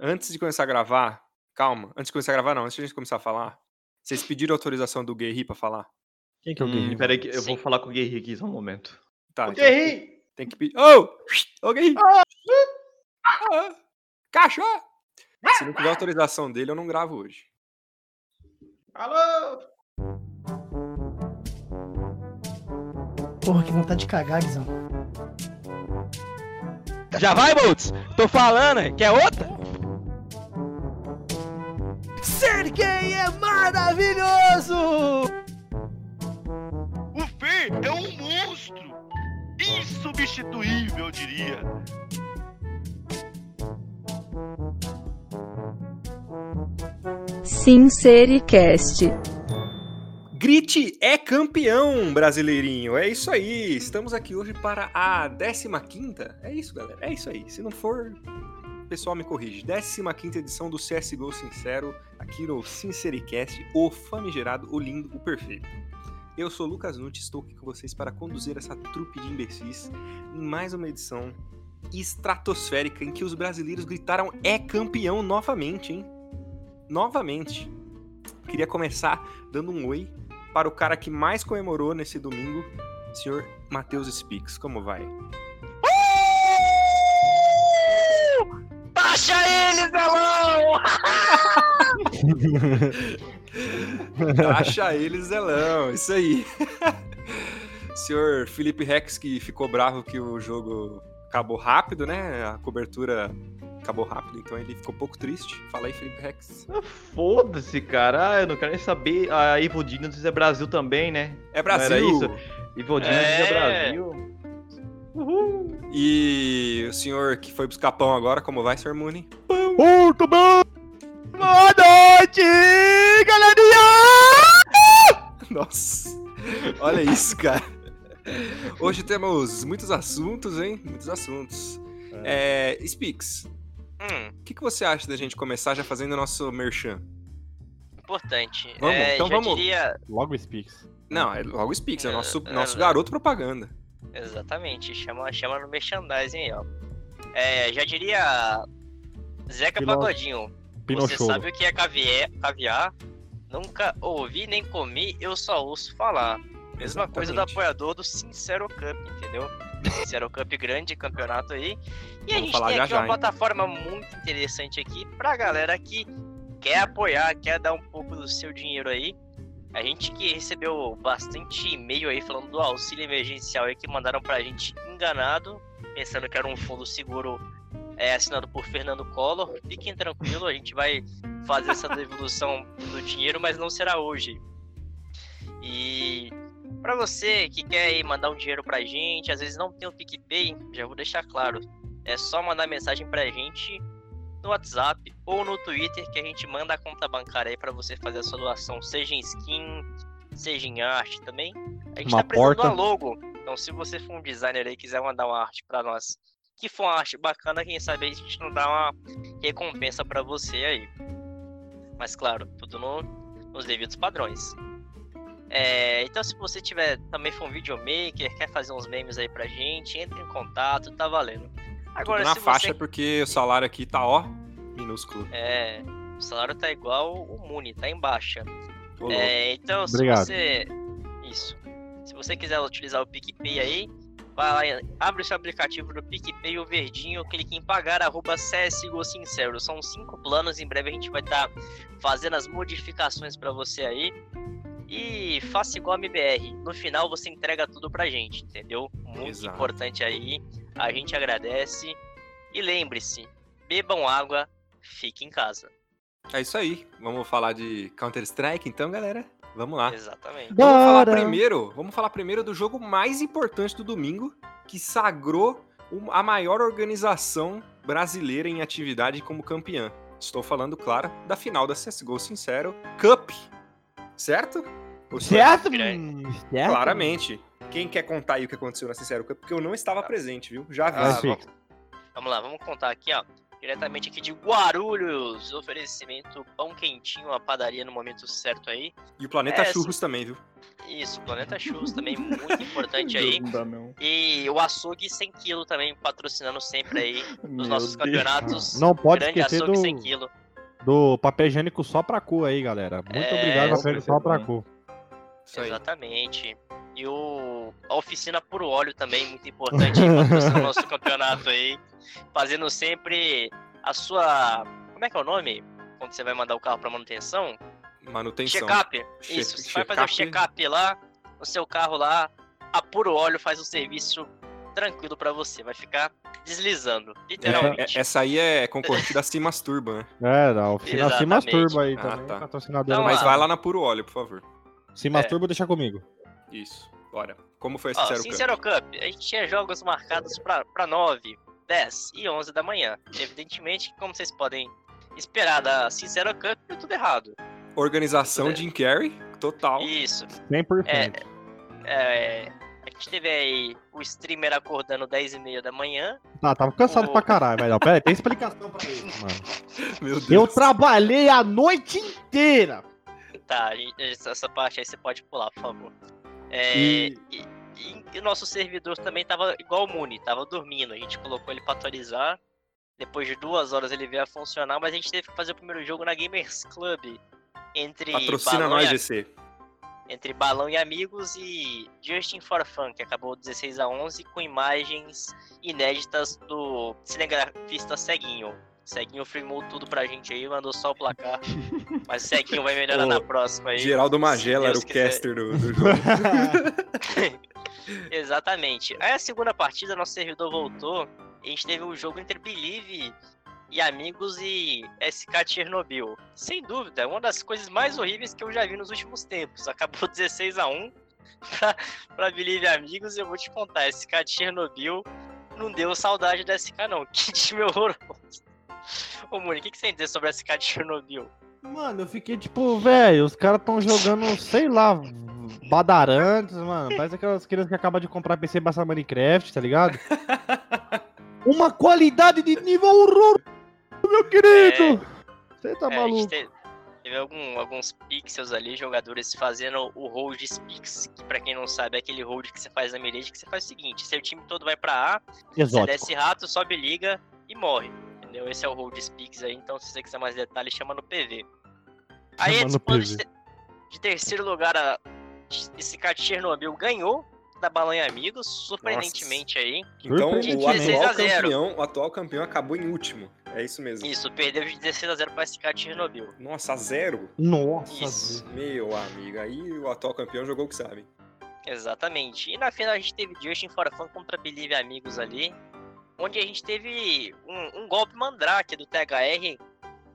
antes de começar a gravar, calma, antes de começar a gravar não, antes de a gente começar a falar, vocês pediram autorização do Guerri pra falar? Quem que é o Hum, Guerri? peraí, que eu Sim. vou falar com o Guerri aqui só um momento. Tá, Ô, então Guerri! tem que pedir. Ô! Ô, Guerri! Ah, Cachorro! Se não tiver autorização dele, eu não gravo hoje. Alô! Porra, que vontade de cagar, Guizão. Já vai, Boltz? Tô falando, é. quer outra? Ser gay é maravilhoso! O Fer é um monstro! Insubstituível, eu diria. Sincericast. Grit é campeão brasileirinho, é isso aí. Estamos aqui hoje para a 15ª. É isso, galera, é isso aí. Se não for, pessoal me corrige. 15ª edição do CSGO Sincero, aqui no Sincericast, o famigerado, o lindo, o perfeito. Eu sou Lucas Nutti, estou aqui com vocês para conduzir essa trupe de imbecis em mais uma edição estratosférica em que os brasileiros gritaram é campeão novamente, hein? Novamente. Queria começar dando um oi para o cara que mais comemorou nesse domingo, senhor Matheus Spix. Como vai? Baixa ele, Zelão! Acha ele, Zelão. Isso aí. senhor Felipe Rex, que ficou bravo que o jogo acabou rápido, né? A cobertura acabou rápido, então ele ficou um pouco triste. Fala aí, Felipe Rex. Ah, Foda-se, cara. Ah, eu não quero nem saber. A Evil Dinos é Brasil também, né? É Brasil. era isso? Evil Dinos é... É. Brasil. Uhul. E o senhor que foi buscar pão agora, como vai, senhor Muni? Muito bom! Boa noite, galerinha! Nossa, olha isso, cara. Hoje temos muitos assuntos, hein? Muitos assuntos. É, Spix, Hum, o que, que você acha da gente começar já fazendo o nosso merchan? importante. Vamos, é, então já vamos. diria... Logo Speaks. Não, é logo Spix, é o nosso, É, nosso é, garoto propaganda. Exatamente, chama, chama no merchandising aí, ó. É, já diria... Zeca Pino- Pagodinho, você Pinocholo. sabe o que é caviar, caviar? Nunca ouvi nem comi, eu só ouço falar. Mesma coisa do Exatamente. apoiador do Sincero Cup, entendeu? Sincero Cup grande campeonato aí. E a Vamos gente falar tem aqui já, uma hein? plataforma muito interessante aqui pra galera que quer apoiar, quer dar um pouco do seu dinheiro aí. A gente que recebeu bastante e-mail aí falando do auxílio emergencial aí que mandaram pra gente enganado, pensando que era um fundo seguro é, assinado por Fernando Collor. Fiquem tranquilos, a gente vai fazer essa devolução do dinheiro, mas não será hoje. E para você que quer mandar um dinheiro pra gente, às vezes não tem o PicPay, já vou deixar claro. É só mandar mensagem pra gente no WhatsApp ou no Twitter que a gente manda a conta bancária aí pra você fazer a sua doação, seja em skin, seja em arte também. A gente Uma tá precisando de porta. uma logo. Então se você for um designer aí e quiser mandar uma arte pra nós, que for uma arte bacana, quem sabe a gente não dá uma recompensa pra você aí. Mas claro, tudo no- nos devidos padrões. É, então se você tiver também for um videomaker, quer fazer uns memes aí pra gente, entre em contato, tá valendo. Agora Tudo na faixa você porque o salário aqui tá, ó, minúsculo. é, o salário tá igual o Muni, tá em baixa. É, então, Obrigado. se você. Isso. Se você quiser utilizar o PicPay aí, vai lá, e abre o seu aplicativo do PicPay, o verdinho, clique em pagar, arroba CSGO Sincero. São cinco planos, em breve a gente vai estar fazendo as modificações pra você aí. E faça igual a MBR. No final você entrega tudo pra gente, entendeu? Muito Exato. importante aí. A gente agradece. E lembre-se, bebam água, fique em casa. É isso aí. Vamos falar de Counter-Strike então, galera? Vamos lá. Exatamente. Vamos falar Bora. primeiro, vamos falar primeiro do jogo mais importante do domingo, que sagrou a maior organização brasileira em atividade como campeã. Estou falando, claro, da final da CSGO Sincero Cup. Certo? Seja, Certo? Grande. certo? Claramente. Quem quer contar aí o que aconteceu na Sincero Cup? Porque eu não estava presente, viu? Já vi. Ah. Vamos lá, vamos contar aqui, ó. diretamente aqui de Guarulhos. Oferecimento pão quentinho, a padaria no momento certo aí. E o Planeta É, Churros também, viu? Isso, Planeta Churros também, muito importante aí. Não dá não. E o açougue 100 kg também, patrocinando sempre aí os Meu nossos Deus. campeonatos. Não pode Grande esquecer açougue do, 100 kg. Do papel higiênico só pra cu aí, galera. Muito É, obrigado, papel higiênico só pra cu. Isso aí. Exatamente. E o, a oficina Puro Óleo também, muito importante, aí, patrocinando o nosso campeonato aí. Fazendo sempre a sua. Como é que é o nome? Quando você vai mandar o carro pra manutenção? Manutenção. Check-up. Che- Isso, você vai fazer o check-up. check-up lá, no seu carro lá, a Puro Óleo faz o serviço tranquilo pra você. Vai ficar deslizando, É, literalmente. é- essa aí é concorrente da Se Masturba, né? É, da oficina Se Exatamente. Masturba aí Ah, também, tá. patrocinadora. Então, Mas lá. vai lá na Puro Óleo, por favor. Se Masturba, deixa comigo. Isso. Bora. Como foi esse Ó, Sincero Sincero Cup, a gente tinha jogos marcados pra, pra 9, 10 e 11 da manhã. Evidentemente, como vocês podem esperar da Sincero Cup, deu tudo errado. Organização Jim Carrey, total. Isso. 100%. É, a gente teve aí o streamer acordando 10 e meia da manhã. Tá, tava cansado o- pra caralho, mas não, pera aí, tem explicação pra isso, mano. Meu Deus. Eu trabalhei a noite inteira. Tá, essa parte aí você pode pular, por favor. É, E- e... e- o nosso servidor também tava igual o Muni, tava dormindo. A gente colocou ele pra atualizar. Depois de duas horas ele veio a funcionar, mas a gente teve que fazer o primeiro jogo na Gamers Club. Entre Patrocina Balão, nós, e, GC. Entre Balão e Amigos e Justin for Fun, que acabou 16 a 11 com imagens inéditas do cinegrafista Ceguinho. Ceguinho filmou tudo pra gente aí, mandou só o placar. Mas o Ceguinho vai melhorar Ô, na próxima aí. Geraldo Magela era o quiser. caster do, do jogo. Exatamente. Aí a segunda partida, nosso servidor voltou. E a gente teve um jogo entre Believe e Amigos e SK Chernobyl. Sem dúvida, é uma das coisas mais horríveis que eu já vi nos últimos tempos. Acabou 16 a 1 pra, pra Believe e Amigos e eu vou te contar, SK Chernobyl não deu saudade da SK não. Que time horroroso. Ô Muni, o que, que você tem a dizer sobre a SK de Chernobyl? Mano, eu fiquei tipo, velho, os caras tão jogando, sei lá, badarantes, mano. Parece aquelas crianças que acabam de comprar PC passar Minecraft, tá ligado? Uma qualidade de nível horror, meu querido! Você tá É, a gente maluco? te- teve algum- alguns pixels ali, jogadores fazendo o hold speaks, que pra quem não sabe é aquele hold que você faz na mirage, que você faz o seguinte, seu time todo vai pra A, você Exótico. desce rato, sobe liga e morre. Entendeu? Esse é o hold speaks aí, então se você quiser mais detalhes, chama no PV. Aí Chama no PV. de, de terceiro lugar, a, esse cara de Chernobyl ganhou da Balanha Amigos, surpreendentemente aí. Então, o Surpreendentemente. atual 16 a 0. campeão, o atual campeão acabou em último. É isso mesmo. Isso, perdeu de 16 a 0 pra esse cara de Chernobyl. Nossa, a zero? Nossa, Isso. Meu amigo, aí o atual campeão jogou o que sabe. Exatamente. E na final a gente teve Justin for Fun contra Believe Amigos ali, onde a gente teve um, um golpe mandrake do THR,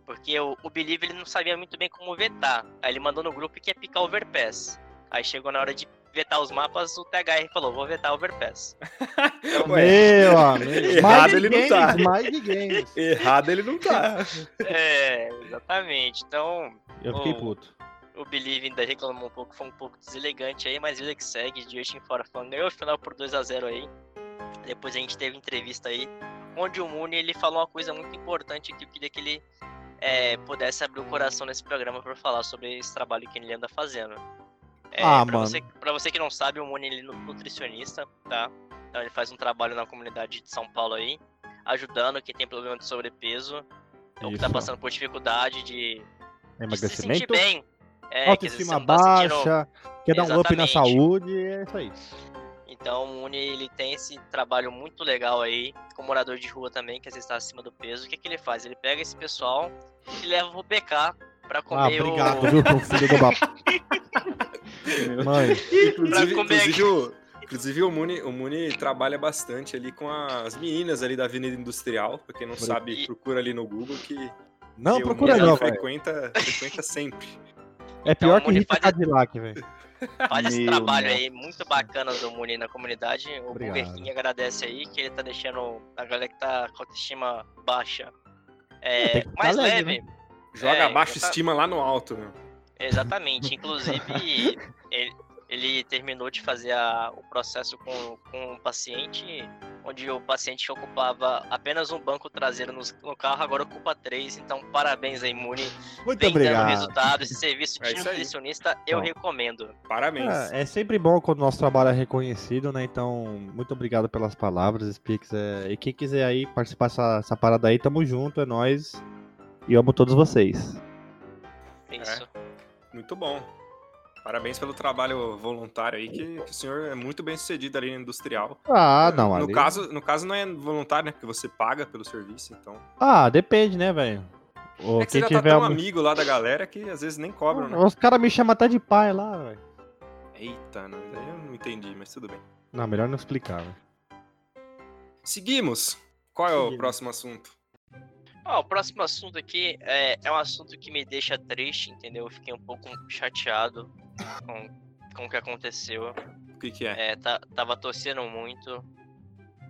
porque o, o Believe ele não sabia muito bem como vetar. Aí ele mandou no grupo que ia picar Overpass. Aí chegou na hora de vetar os mapas, o THR falou, vou vetar Overpass. Ué, Meu amigo. Errado ele não de tá. games, Mais de games. errado ele não tá. é, exatamente. Então, Eu fiquei Oh. puto. o Believe ainda reclamou um pouco, foi um pouco deselegante aí, mas vida que segue, Justin for Fun ganhou o final por 2 a 0 aí. Depois a gente teve entrevista aí, onde o Mooney ele falou uma coisa muito importante que eu queria que ele é, pudesse abrir o coração nesse programa para falar sobre esse trabalho que ele anda fazendo. É, Ah, pra mano. Você, pra você que não sabe, o Mooney ele é nutricionista, tá? Então ele faz um trabalho na comunidade de São Paulo aí, ajudando quem tem problema de sobrepeso, ou que tá passando por dificuldade de, de se sentir Emagrecimento, bem. É, autoestima não tá sentindo- baixa, quer dar um up na Exatamente. saúde, é isso aí. Então o Uni ele tem esse trabalho muito legal aí, com morador de rua também, que às vezes está acima do peso. O que, que ele faz? Ele pega esse pessoal e leva pro PK pra Ah, comer obrigado, o. viu, seu filho do. Mãe, Inclusive, comer inclusive, o, inclusive o, Muni, o Muni trabalha bastante ali com as meninas ali da Avenida Industrial. Pra quem não Por sabe, aqui. procura ali no Google que, não que procura não, frequenta, frequenta sempre. É pior Então, que Muni Rita faz- Cadillac, velho. Faz esse Meu trabalho nossa. aí muito bacana do Muni na comunidade. O Obrigado. Burger King agradece aí, que ele tá deixando a galera que tá com autoestima baixa é, mais leve, leve. Joga É, abaixo exata- estima lá no alto, meu. Exatamente. Inclusive, ele, ele terminou de fazer a- o processo com, com o paciente onde o paciente ocupava apenas um banco traseiro nos- no, carro, agora ocupa três. Então, parabéns aí, Muni. Muito Vem dando obrigado. resultado. Esse serviço É de aí. nutricionista eu Bom. recomendo. Parabéns. É, é sempre bom quando o nosso trabalho é reconhecido, né? Então, muito obrigado pelas palavras, Spix. É, e quem quiser aí participar dessa, dessa parada aí, tamo junto, é nóis. E amo todos vocês. É Isso. Muito bom. Parabéns pelo trabalho voluntário aí, que, que o senhor é muito bem sucedido ali no industrial. Ah, não, no ali- caso, no caso não é voluntário, né? Porque você paga pelo serviço, então. Ah, depende, né, velho? Ou é que você já tá tiver tão um- amigo lá da galera que às vezes nem cobram, né? Os caras me chamam até de pai lá, velho. Eita, não, eu não entendi, mas tudo bem. Não, melhor não explicar, velho. Seguimos. Qual é o Seguimos. próximo assunto? Ó, o próximo assunto aqui é, é um assunto que me deixa triste, entendeu? Eu fiquei um pouco chateado com, com o que aconteceu. O que, que é? É, tá- tava torcendo muito.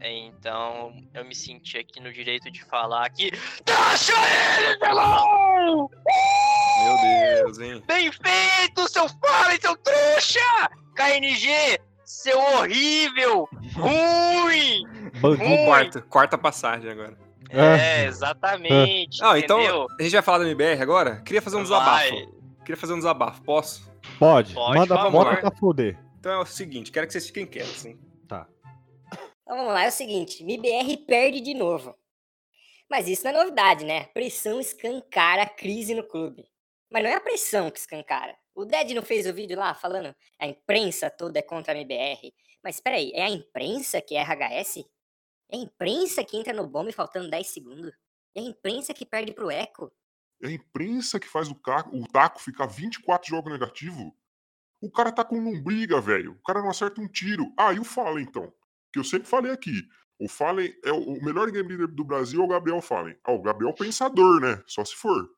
Então, eu me senti aqui no direito de falar que. Taxa ele, Pelão! Meu Deus, hein? Bem feito, seu Fallen, seu trouxa! KNG, seu horrível! Ruim! Ruim! Quarta, quarta passagem agora. É, exatamente. Ah, então a gente vai falar do MBR agora? Queria fazer um Vai. desabafo. Queria fazer um desabafo, posso? Pode, Pode, manda, por bota pra fuder. Então é o seguinte, quero que vocês fiquem quietos, hein? Então vamos lá, é o seguinte, MBR perde de novo. Mas isso não é novidade, né? Pressão escancara a crise no clube. Mas não é a pressão que escancara. O Ded não fez o vídeo lá falando a imprensa toda é contra a MBR. Mas peraí, é a imprensa que é RHS? É a imprensa que entra no bombe faltando 10 segundos? É a imprensa que perde pro Eco? É a imprensa que faz o, o taco ficar 24 jogos negativo? O cara tá com lombriga, velho. O cara não acerta um tiro. Ah, e o Fallen, então? Que eu sempre falei aqui. O Fallen é o, o melhor game leader do Brasil é o Gabriel Fallen. Ah, o Gabriel é pensador, né? Só se for.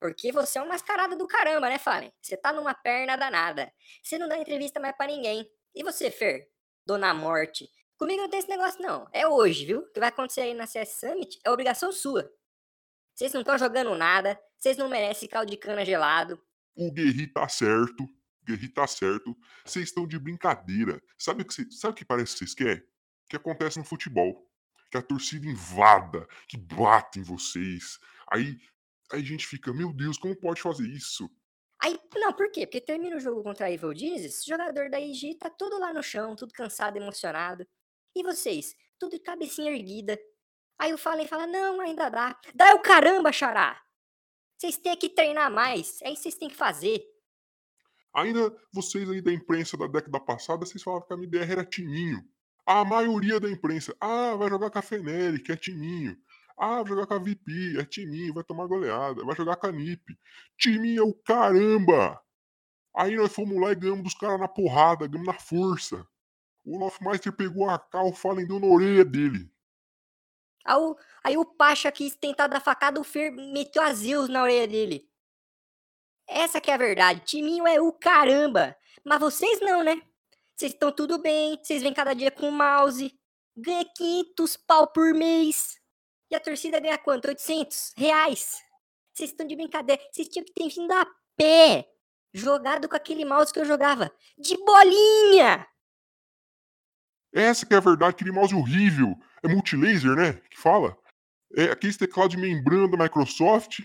Porque você é um mascarado do caramba, né, Fallen? Você tá numa perna danada. Você não dá entrevista mais pra ninguém. E você, Fer? Dona Morte. Comigo não tem esse negócio, não. É hoje, viu? O que vai acontecer aí na CS Summit é obrigação sua. Vocês não estão jogando nada. Vocês não merecem caldo de cana gelado. O Guerri tá certo. O Guerri tá certo. Vocês estão de brincadeira. Sabe o que, cê- sabe o que parece que vocês querem? Que acontece no futebol. Que a torcida invada, que bate em vocês. Aí, aí a gente fica, meu Deus, como pode fazer isso? Aí, não, por quê? Porque termina o jogo contra a Evil Genesis, o jogador da IG tá todo lá no chão, tudo cansado, emocionado. E vocês? Tudo de cabecinha erguida. Aí o Fallen fala, não, ainda dá. Dá o caramba, Xará! Vocês têm que treinar mais. É isso que vocês têm que fazer. Ainda vocês aí da imprensa da década passada, vocês falavam que a MBR era timinho. A maioria da imprensa, ah, vai jogar com a Fenelli, que é timinho. Ah, vai jogar com a VP, é timinho, vai tomar goleada. Vai jogar com a NIP. Timinho é o caramba! Aí nós fomos lá e ganhamos dos caras na porrada, ganhamos na força. O Lofmeister pegou a Fallen deu na orelha dele. Aí o, Pacha quis tentar dar facada, o Fer meteu na orelha dele. Essa que é a verdade. Timinho é o caramba. Mas vocês não, né? Vocês estão tudo bem, vocês vêm cada dia com o mouse. Ganha 500 pau por mês. E a torcida ganha quanto? 800 reais. Vocês estão de brincadeira. Vocês tinham que ter vindo a pé. Jogado com aquele mouse que eu jogava. De bolinha! Essa que é a verdade, aquele mouse horrível. É multilaser, né? Que fala. É aquele teclado de membrana da Microsoft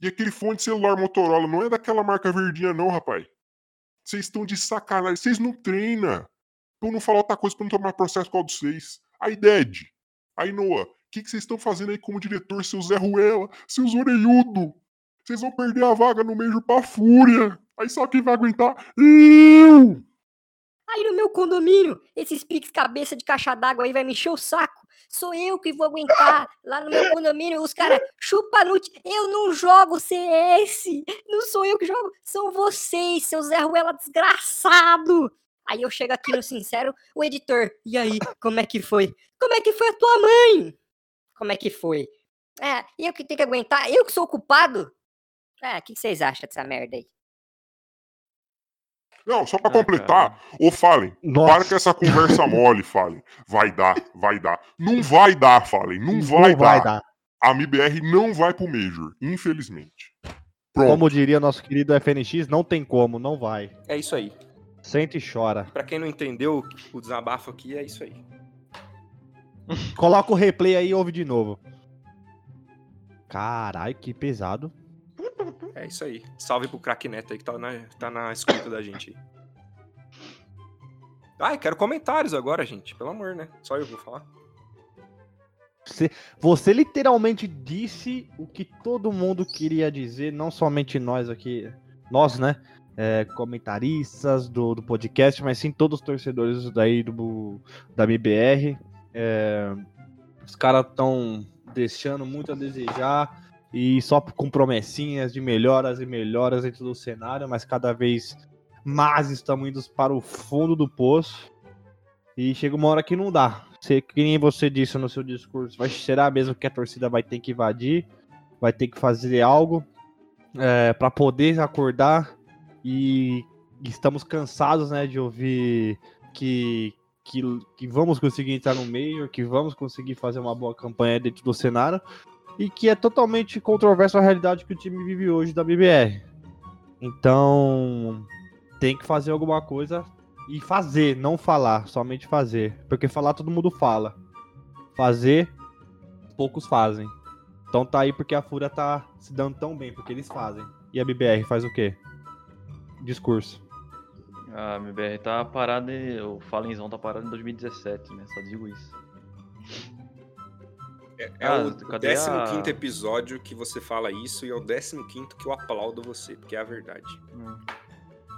e aquele fone de celular Motorola. Não é daquela marca verdinha, não, rapaz. Vocês estão de sacanagem. Vocês não treinam. Pra eu não falar outra coisa pra não tomar processo com de vocês. Aí, Ded. Aí, Noah. O que vocês estão fazendo aí como diretor, seu Zé Ruela, seus orelhudo? Vocês vão perder a vaga no Major pra Fúria. Aí só quem vai aguentar? Eu! Aí no meu condomínio, esses piques cabeça de caixa d'água aí vai me encher o saco. Sou eu que vou aguentar. Lá no meu condomínio, os caras chupa nute. Eu não jogo CS. Não sou eu que jogo. São vocês, seu Zé Ruela desgraçado. Aí eu chego aqui no Sincero, o editor. E aí, como é que foi? Como é que foi a tua mãe? Como é que foi? É, eu que tenho que aguentar? Eu que sou o culpado? É, o que vocês acham dessa merda aí? Não, só pra Ah, completar, ô Fallen, para Nossa, com essa conversa mole, Fallen. Vai dar, vai dar. Não vai dar, Fallen, não vai, dar. A MBR não vai pro Major, infelizmente. Pronto. Como diria nosso querido FNX, não tem como, não vai. É isso aí. Sente e chora. Pra quem não entendeu o desabafo aqui, é isso aí. Coloca o replay aí e ouve de novo. Caralho, que pesado. É isso aí. Salve pro craque Neto aí que tá na, tá na escuta da gente. Ai, quero comentários agora, gente. Pelo amor, né? Só eu vou falar. Você, você literalmente disse o que todo mundo queria dizer, não somente nós aqui, nós, né? é, comentaristas do, do podcast, mas sim todos os torcedores daí do, da MBR. É, os caras estão deixando muito a desejar e só com promessinhas de melhoras e melhoras dentro do cenário, mas cada vez mais estamos indo para o fundo do poço. E chega uma hora que não dá. Você, que nem você disse no seu discurso, vai, será mesmo que a torcida vai ter que invadir? Vai ter que fazer algo é, para poder acordar e estamos cansados, né, de ouvir que, que, que vamos conseguir entrar no meio, que vamos conseguir fazer uma boa campanha dentro do cenário e que é totalmente controverso a realidade que o time vive hoje da BBR. Então, tem que fazer alguma coisa e fazer, não falar, somente fazer, porque falar todo mundo fala. Fazer poucos fazem. Então tá aí porque a Fúria tá se dando tão bem, porque eles fazem. E a BBR faz o quê? discurso. A MBR tá parada, o Falenzão tá parado em 2017, né? Só digo isso. É, é Ah, o cadê 15 a- episódio que você fala isso e é o 15 que eu aplaudo você, porque é a verdade.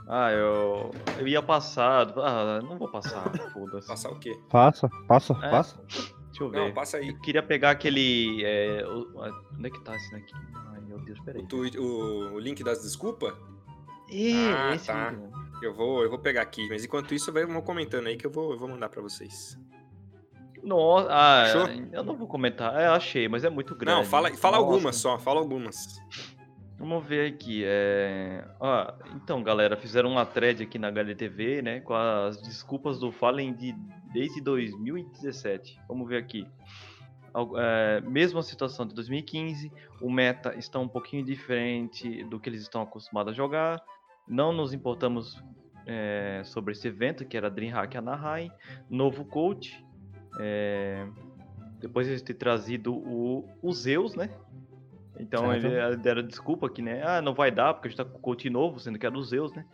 Ah, eu, eu ia passar. Ah, não vou passar, foda-se. Passar o quê? Passa, passa, É. passa. Deixa eu ver. Não, passa aí. Eu queria pegar aquele. é, o- onde é que tá esse daqui? Ai, meu Deus, peraí. O, o- o link das desculpas? Ih, Ah, esse tá. mesmo. Eu vou, eu vou pegar aqui, mas enquanto isso, vai- vão comentando aí que eu vou, eu vou mandar pra vocês. Nossa, ah, eu não vou comentar. É, achei, mas é muito grande. Não, fala, fala Nossa. algumas só, fala algumas. Vamos ver aqui. É... Ah, então, galera, fizeram uma thread aqui na HLTV, né? Com as desculpas do Fallen de... desde 2017. Vamos ver aqui. É, mesma situação de 2015, o meta está um pouquinho diferente do que eles estão acostumados a jogar. Não nos importamos é, sobre esse evento, que era Dreamhack Anaheim. Novo coach. É, Depois eles ter trazido o, o Zeus, né? Então Certo. ele deram desculpa aqui, né? Ah, não vai dar, porque a gente tá com o coach novo, sendo que é do Zeus, né?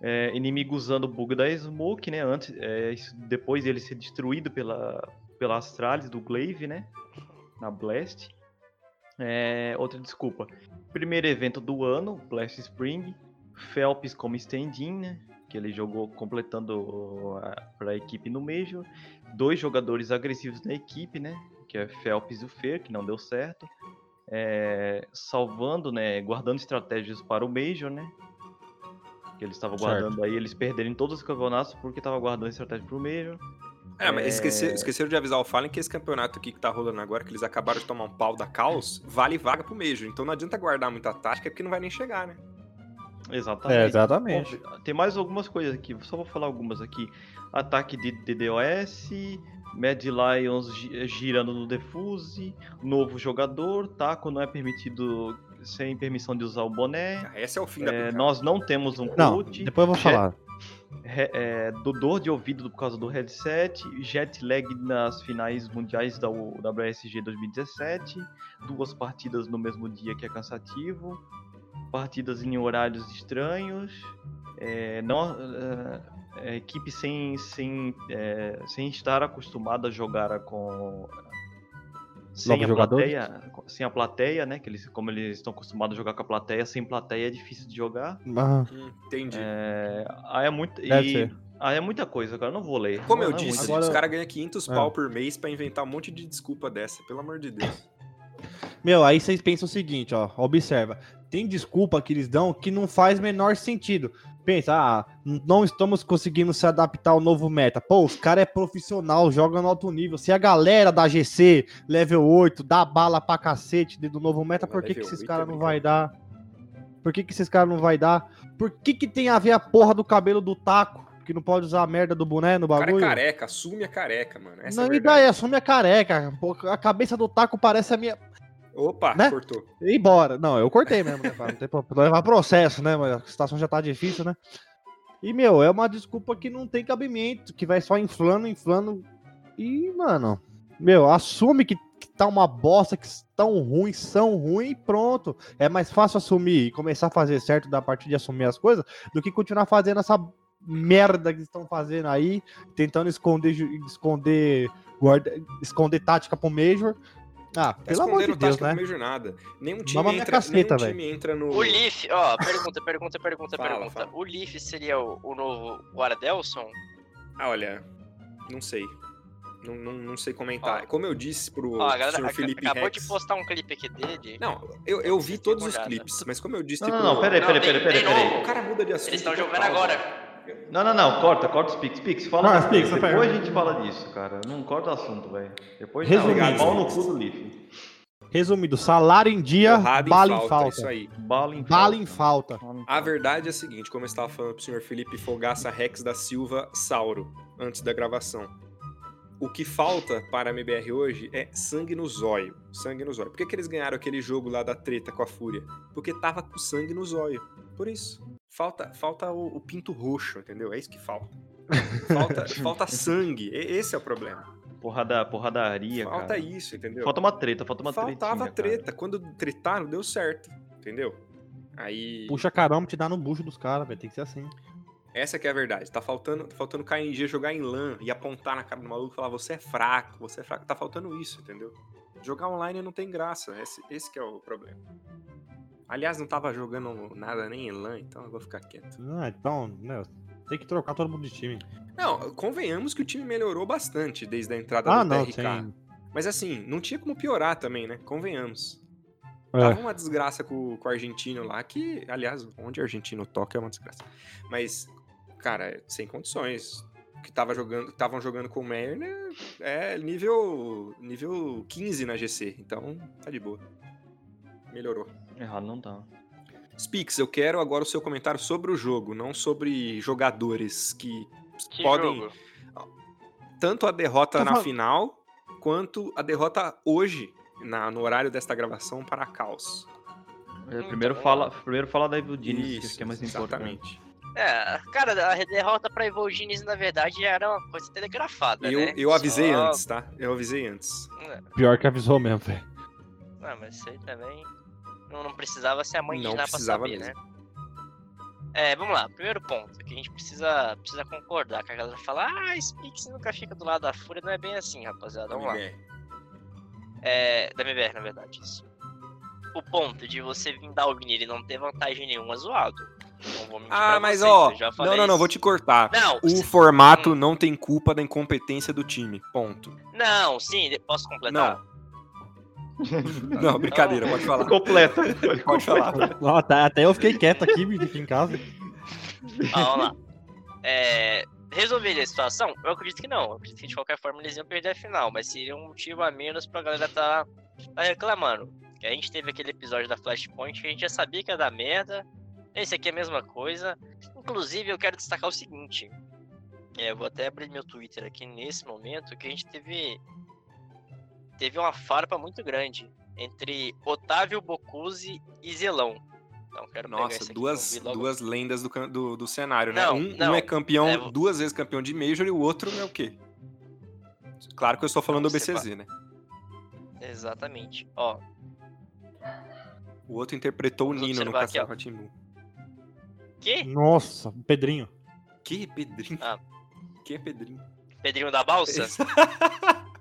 É, inimigo usando o bug da Smoke, né? Antes, é, depois ele ser destruído pela, pela Astralis do Glaive, né? Na Blast. É, outra desculpa. Primeiro evento do ano, Blast Spring. Phelps como stand-in, né? Que ele jogou completando para a equipe no Major. Dois jogadores agressivos na equipe, né? Que é Phelps e o Fer, que não deu certo. É, salvando, né? Guardando estratégias para o Major, né? Que eles estavam Certo. guardando aí, eles perderem todos os campeonatos porque estavam guardando estratégia para o Major. É, mas É. esqueceram, esqueceram de avisar o Fallen que esse campeonato aqui que tá rolando agora, que eles acabaram de tomar um pau da Caos, vale vaga pro Major. Então não adianta guardar muita tática, porque não vai nem chegar, né? Exatamente. É, exatamente. Bom, tem mais algumas coisas aqui, só vou falar algumas aqui. Ataque de DDoS, Mad Lions gi- girando no Defuse, novo jogador, taco não é permitido sem permissão de usar o boné. Ah, Esse é o fim da É, brincadeira. nós não temos um Não, coach. depois eu vou falar. re- é, do dor de ouvido por causa do headset, jet lag nas finais mundiais da WSG 2017, duas partidas no mesmo dia que é cansativo, partidas em horários estranhos, é, não, é, é, equipe sem, sem, é, sem estar acostumada a jogar com sem Novos a jogadores? plateia, sem a plateia, né? Que eles, como eles estão acostumados a jogar com a plateia, sem plateia é difícil de jogar. Ah, entendi. É, aí é muito. Deve e- ser. Aí é muita coisa, cara. Eu não vou ler. Como Não, eu não é disse, muita Agora- os caras ganham 500 É. pau por mês pra inventar um monte de desculpa dessa, pelo amor de Deus. Meu, aí vocês pensam o seguinte, ó, observa. Tem desculpa que eles dão que não faz menor sentido. Pensa, ah, não estamos conseguindo se adaptar ao novo meta. Pô, os caras é profissional, joga no alto nível. Se a galera da GC, level 8, dá bala pra cacete do novo meta, por que, que esses 8 caras é não vai dar? Por que, que esses caras não vai dar? Por que, que tem a ver a porra do cabelo do taco? Que não pode usar a merda do boné no O cara é bagulho? careca, assume a careca, mano. Essa é não, e verdade. daí, assume a careca. A cabeça do taco parece a minha. Opa, né? cortou. E bora. Não, eu cortei mesmo, né? Não ter pra levar processo, né? Mas a situação já tá difícil, né? E, meu, é uma desculpa que não tem cabimento, que vai só inflando, inflando. E, mano, Meu, assume que, que tá uma bosta, que estão ruins, são ruins e pronto. É mais fácil assumir e começar a fazer certo da partir de assumir as coisas do que continuar fazendo essa merda que estão fazendo aí, tentando esconder, esconder, guarda, esconder tática pro Major. Ah, Tá pelo amor de Deus, tática né? de nada. Nenhum time, Mama entra, caceta, nenhum time entra no. O Leaf, ó, pergunta, pergunta, pergunta, Fala, pergunta. fala. O Leaf seria o, o novo Guardelson? Ah, olha, não sei. Não, não, não sei comentar. Ó. Como eu disse pro Ó, galera senhor Felipe acabou Rex... de postar um clipe aqui dele. Não, eu, eu vi todos os clipes, mas como eu disse Não, não, não, peraí, Não, peraí, peraí, peraí. O cara muda de assunto. Eles estão jogando agora. Não, não, não, corta, corta os Pix. Pix, fala mais Pix, depois pego. a gente fala disso, cara. Não corta o assunto, velho. Depois Resumindo. não, pau no cu do Leaf. Resumido, salário em dia, Porrada em bala em falta, falta. Isso aí. Bala em Bala falta. em falta. Em A verdade é a seguinte, como eu estava falando pro senhor Felipe Fogaça Rex da Silva Sauro, antes da gravação. O que falta para a MBR hoje é sangue no zóio. Sangue no zóio. Por que, que eles ganharam aquele jogo lá da treta com a Fúria? Porque tava com sangue no zóio. Por isso. Falta, falta o, o pinto roxo, entendeu? É isso que falta. Falta, falta sangue. E- Esse é o problema. Porrada, porradaria, Falta cara. isso, entendeu? Falta uma treta, falta uma Faltava tretinha, treta. Quando tretaram, deu certo. Entendeu? Aí. Puxa caramba, te dá no bucho dos caras, velho. Tem que ser assim. Essa que é a verdade. Tá faltando, tá faltando KNG jogar em LAN e apontar na cara do maluco e falar você é fraco, você é fraco. Tá faltando isso, entendeu? Jogar online não tem graça. Esse, esse que é o problema. Aliás, não tava jogando nada nem em LAN, então eu vou ficar quieto. Ah, então, meu, tem que trocar todo mundo de time. Não, convenhamos que o time melhorou bastante desde a entrada Ah, do não, TRK. Mas assim, não tinha como piorar também, né? Convenhamos. É. Tava uma desgraça com, com o argentino lá, que, aliás, onde o argentino toca é uma desgraça. Mas, cara, sem condições. Que tava jogando, estavam jogando com o Meyer, né? É nível, nível 15 na GC, então tá de boa. Melhorou. Errado não tá. Spix, eu quero agora o seu comentário sobre o jogo, não sobre jogadores que, Que podem. jogo? Tanto a derrota Tô na fal- final, quanto a derrota hoje, na, no horário desta gravação, para a Caos. É, Então, primeiro, fala, primeiro fala da Evil Genius, Isso, que é mais importante. exatamente. É, cara, a derrota pra Evolgines, na verdade, era uma coisa telegrafada, Eu, né? eu avisei Só- antes, tá? Eu avisei antes. Pior que avisou mesmo, velho. Ah, mas isso aí também não, não precisava ser a mãe pra precisava saber, mesmo. né? É, vamos lá. Primeiro ponto, que a gente precisa, precisa concordar. Que a galera fala, ah, Spix nunca fica do lado da Fúria. Não é bem assim, rapaziada. Vamos lá. MBR. É, da MBR, na verdade, isso. O ponto de você vir dar o e não ter vantagem nenhuma zoado. Ah, mas vocês, ó, não, não, não, vou te cortar. Não, O formato Hum. não tem culpa da incompetência do time. Ponto. não, sim, posso completar? Não, brincadeira, pode falar. Completa. Pode falar. Ó, até, até eu fiquei quieto aqui, aqui em casa. Ah, vamos lá. É, resolver a situação? Eu acredito que não. Eu acredito que de qualquer forma eles iam perder a final, mas seria um motivo a menos pra galera tá, tá reclamando. Que a gente teve aquele episódio da Flashpoint que a gente já sabia que ia dar merda. Esse aqui é a mesma coisa. Inclusive, eu quero destacar o seguinte. É, eu vou até abrir meu Twitter aqui nesse momento, que a gente teve. Teve uma farpa muito grande entre Otávio Bocuse e Zelão. Então, quero Nossa, aqui, duas, logo. duas lendas do, do, do cenário, né? Não, um, um não. é campeão, É, duas vezes campeão de Major e o outro é o quê? Claro que eu estou falando do Vamos BCZ, né? Exatamente. Ó, O outro interpretou o Vamos Nino no aqui. Castelo Timbu. que? Nossa, o Pedrinho. Que Pedrinho? Ah. Quem é Pedrinho? Pedrinho da Balsa? Nossa,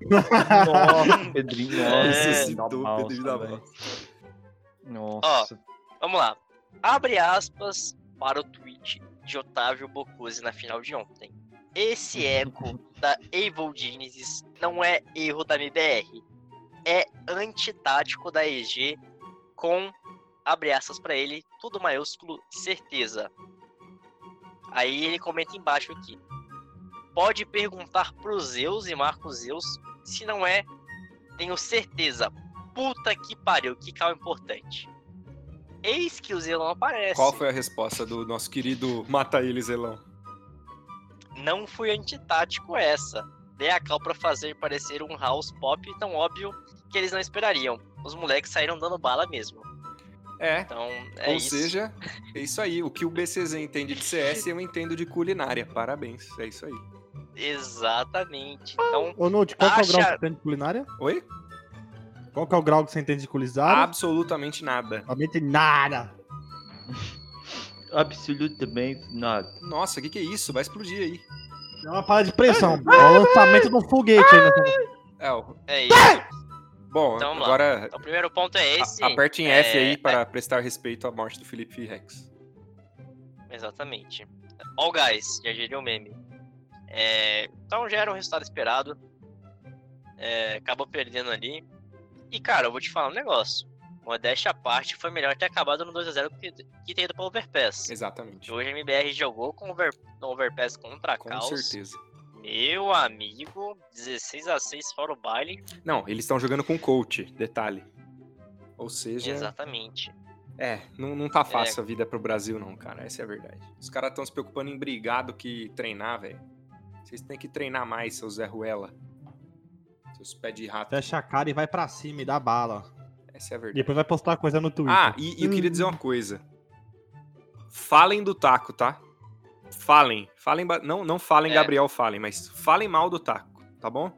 Pedrinho. É, Nossa, da Pedrinho. Balsa. Nossa. Vamos lá. Abre aspas para o tweet de Otávio Bocuse na final de ontem. Esse eco da Evil Genesis não é erro da MBR. É antitático da EG com, abre aspas para ele, tudo maiúsculo, certeza. Aí ele comenta embaixo aqui. Pode perguntar pro Zeus e Marcos Zeus se não é, tenho certeza. Puta que pariu, que cal importante. Eis que o Zelão aparece. Qual foi a resposta do nosso querido Mata Ele Zelão? Não foi antitático essa. Dei a cal pra fazer parecer um house pop tão óbvio que eles não esperariam. Os moleques saíram dando bala mesmo. É, Então, é ou isso. seja, é isso aí. O que o BCZ entende de CS, eu entendo de culinária. Parabéns, é isso aí. Exatamente. Então, Ô, Note, qual que é o grau que Acha- você tem de culinária? Oi? Qual que é o grau que você entende de culinária? Absolutamente nada. Absolutamente nada. Absolutamente nada. Nossa, o que, que é isso? Vai explodir aí. É uma parada de pressão. É o lançamento de um foguete aí. Nessa... É, o- é isso. bom, Então, agora Então, o primeiro ponto é esse. a- aperte em F é, aí para prestar respeito à morte do Felipe Rex. Exatamente. All Guys, já diria o meme. É, então já era um resultado esperado. É, acabou perdendo ali. E cara, eu vou te falar um negócio. Modéstia à parte, foi melhor ter acabado no 2x0 do que, que ter ido pro Overpass. Exatamente. Hoje a MBR jogou com over, no Overpass contra a Com Caos. certeza. Meu amigo, 16x6 fora o baile. Não, eles estão jogando com coach, detalhe. Ou seja, Exatamente. é, não, não tá fácil a vida pro Brasil, não, cara. Essa é a verdade. Os caras estão se preocupando em brigar do que treinar, velho. Vocês têm que treinar mais, seus Zé Ruela. Seus pés de rato. Fecha a cara e vai pra cima e dá bala. Essa é a verdade. Depois vai postar coisa no Twitter. Ah, e, e eu queria dizer uma coisa. Falem do taco, tá? Falem. Falem não, não falem É. Gabriel Falem, mas falem mal do taco, tá bom?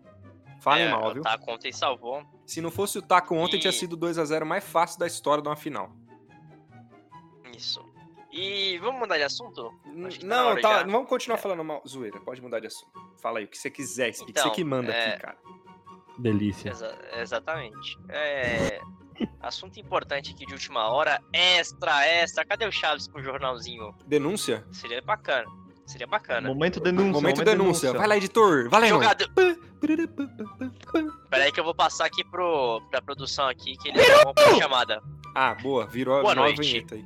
Falem É, mal, viu? Tá, ontem salvou. Se não fosse o taco ontem, E- tinha sido 2 a 0 mais fácil da história de uma final. Isso. E vamos mudar de assunto? Que tá não, tá, não vamos continuar falando mal. Zoeira, pode mudar de assunto. Fala aí, o que você quiser. Então, você que manda é- aqui, cara. Delícia. Exa- exatamente. É, assunto importante aqui de última hora. Extra, extra. Cadê o Chaves com o jornalzinho? Denúncia? Seria bacana. Seria bacana. Momento denúncia. Momento denúncia. Vai lá, editor. Vai lá. Jogador. Pera aí que eu vou passar aqui pro, pra produção aqui, que eles vão pra chamada. Ah, boa. Virou Boa a nova noite. vinheta aí.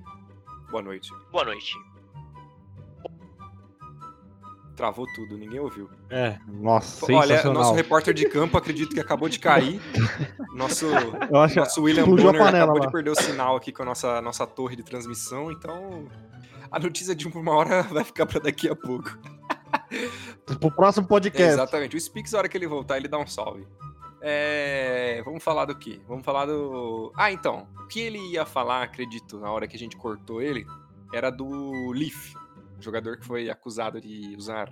Boa noite. Boa noite. Travou tudo, ninguém ouviu. É, nossa, Olha, sensacional. nosso repórter de campo acredito que acabou de cair. Nosso, Eu acho nosso William Bonner panela acabou lá. de perder o sinal aqui com a nossa, nossa torre de transmissão, então a notícia de uma hora vai ficar pra daqui a pouco. pro próximo podcast. Exatamente. O Spix, a hora que ele voltar, ele dá um salve. É, Vamos falar do quê? Vamos falar do. Ah, então. O que ele ia falar, acredito, na hora que a gente cortou ele, era do Leaf, jogador que foi acusado de usar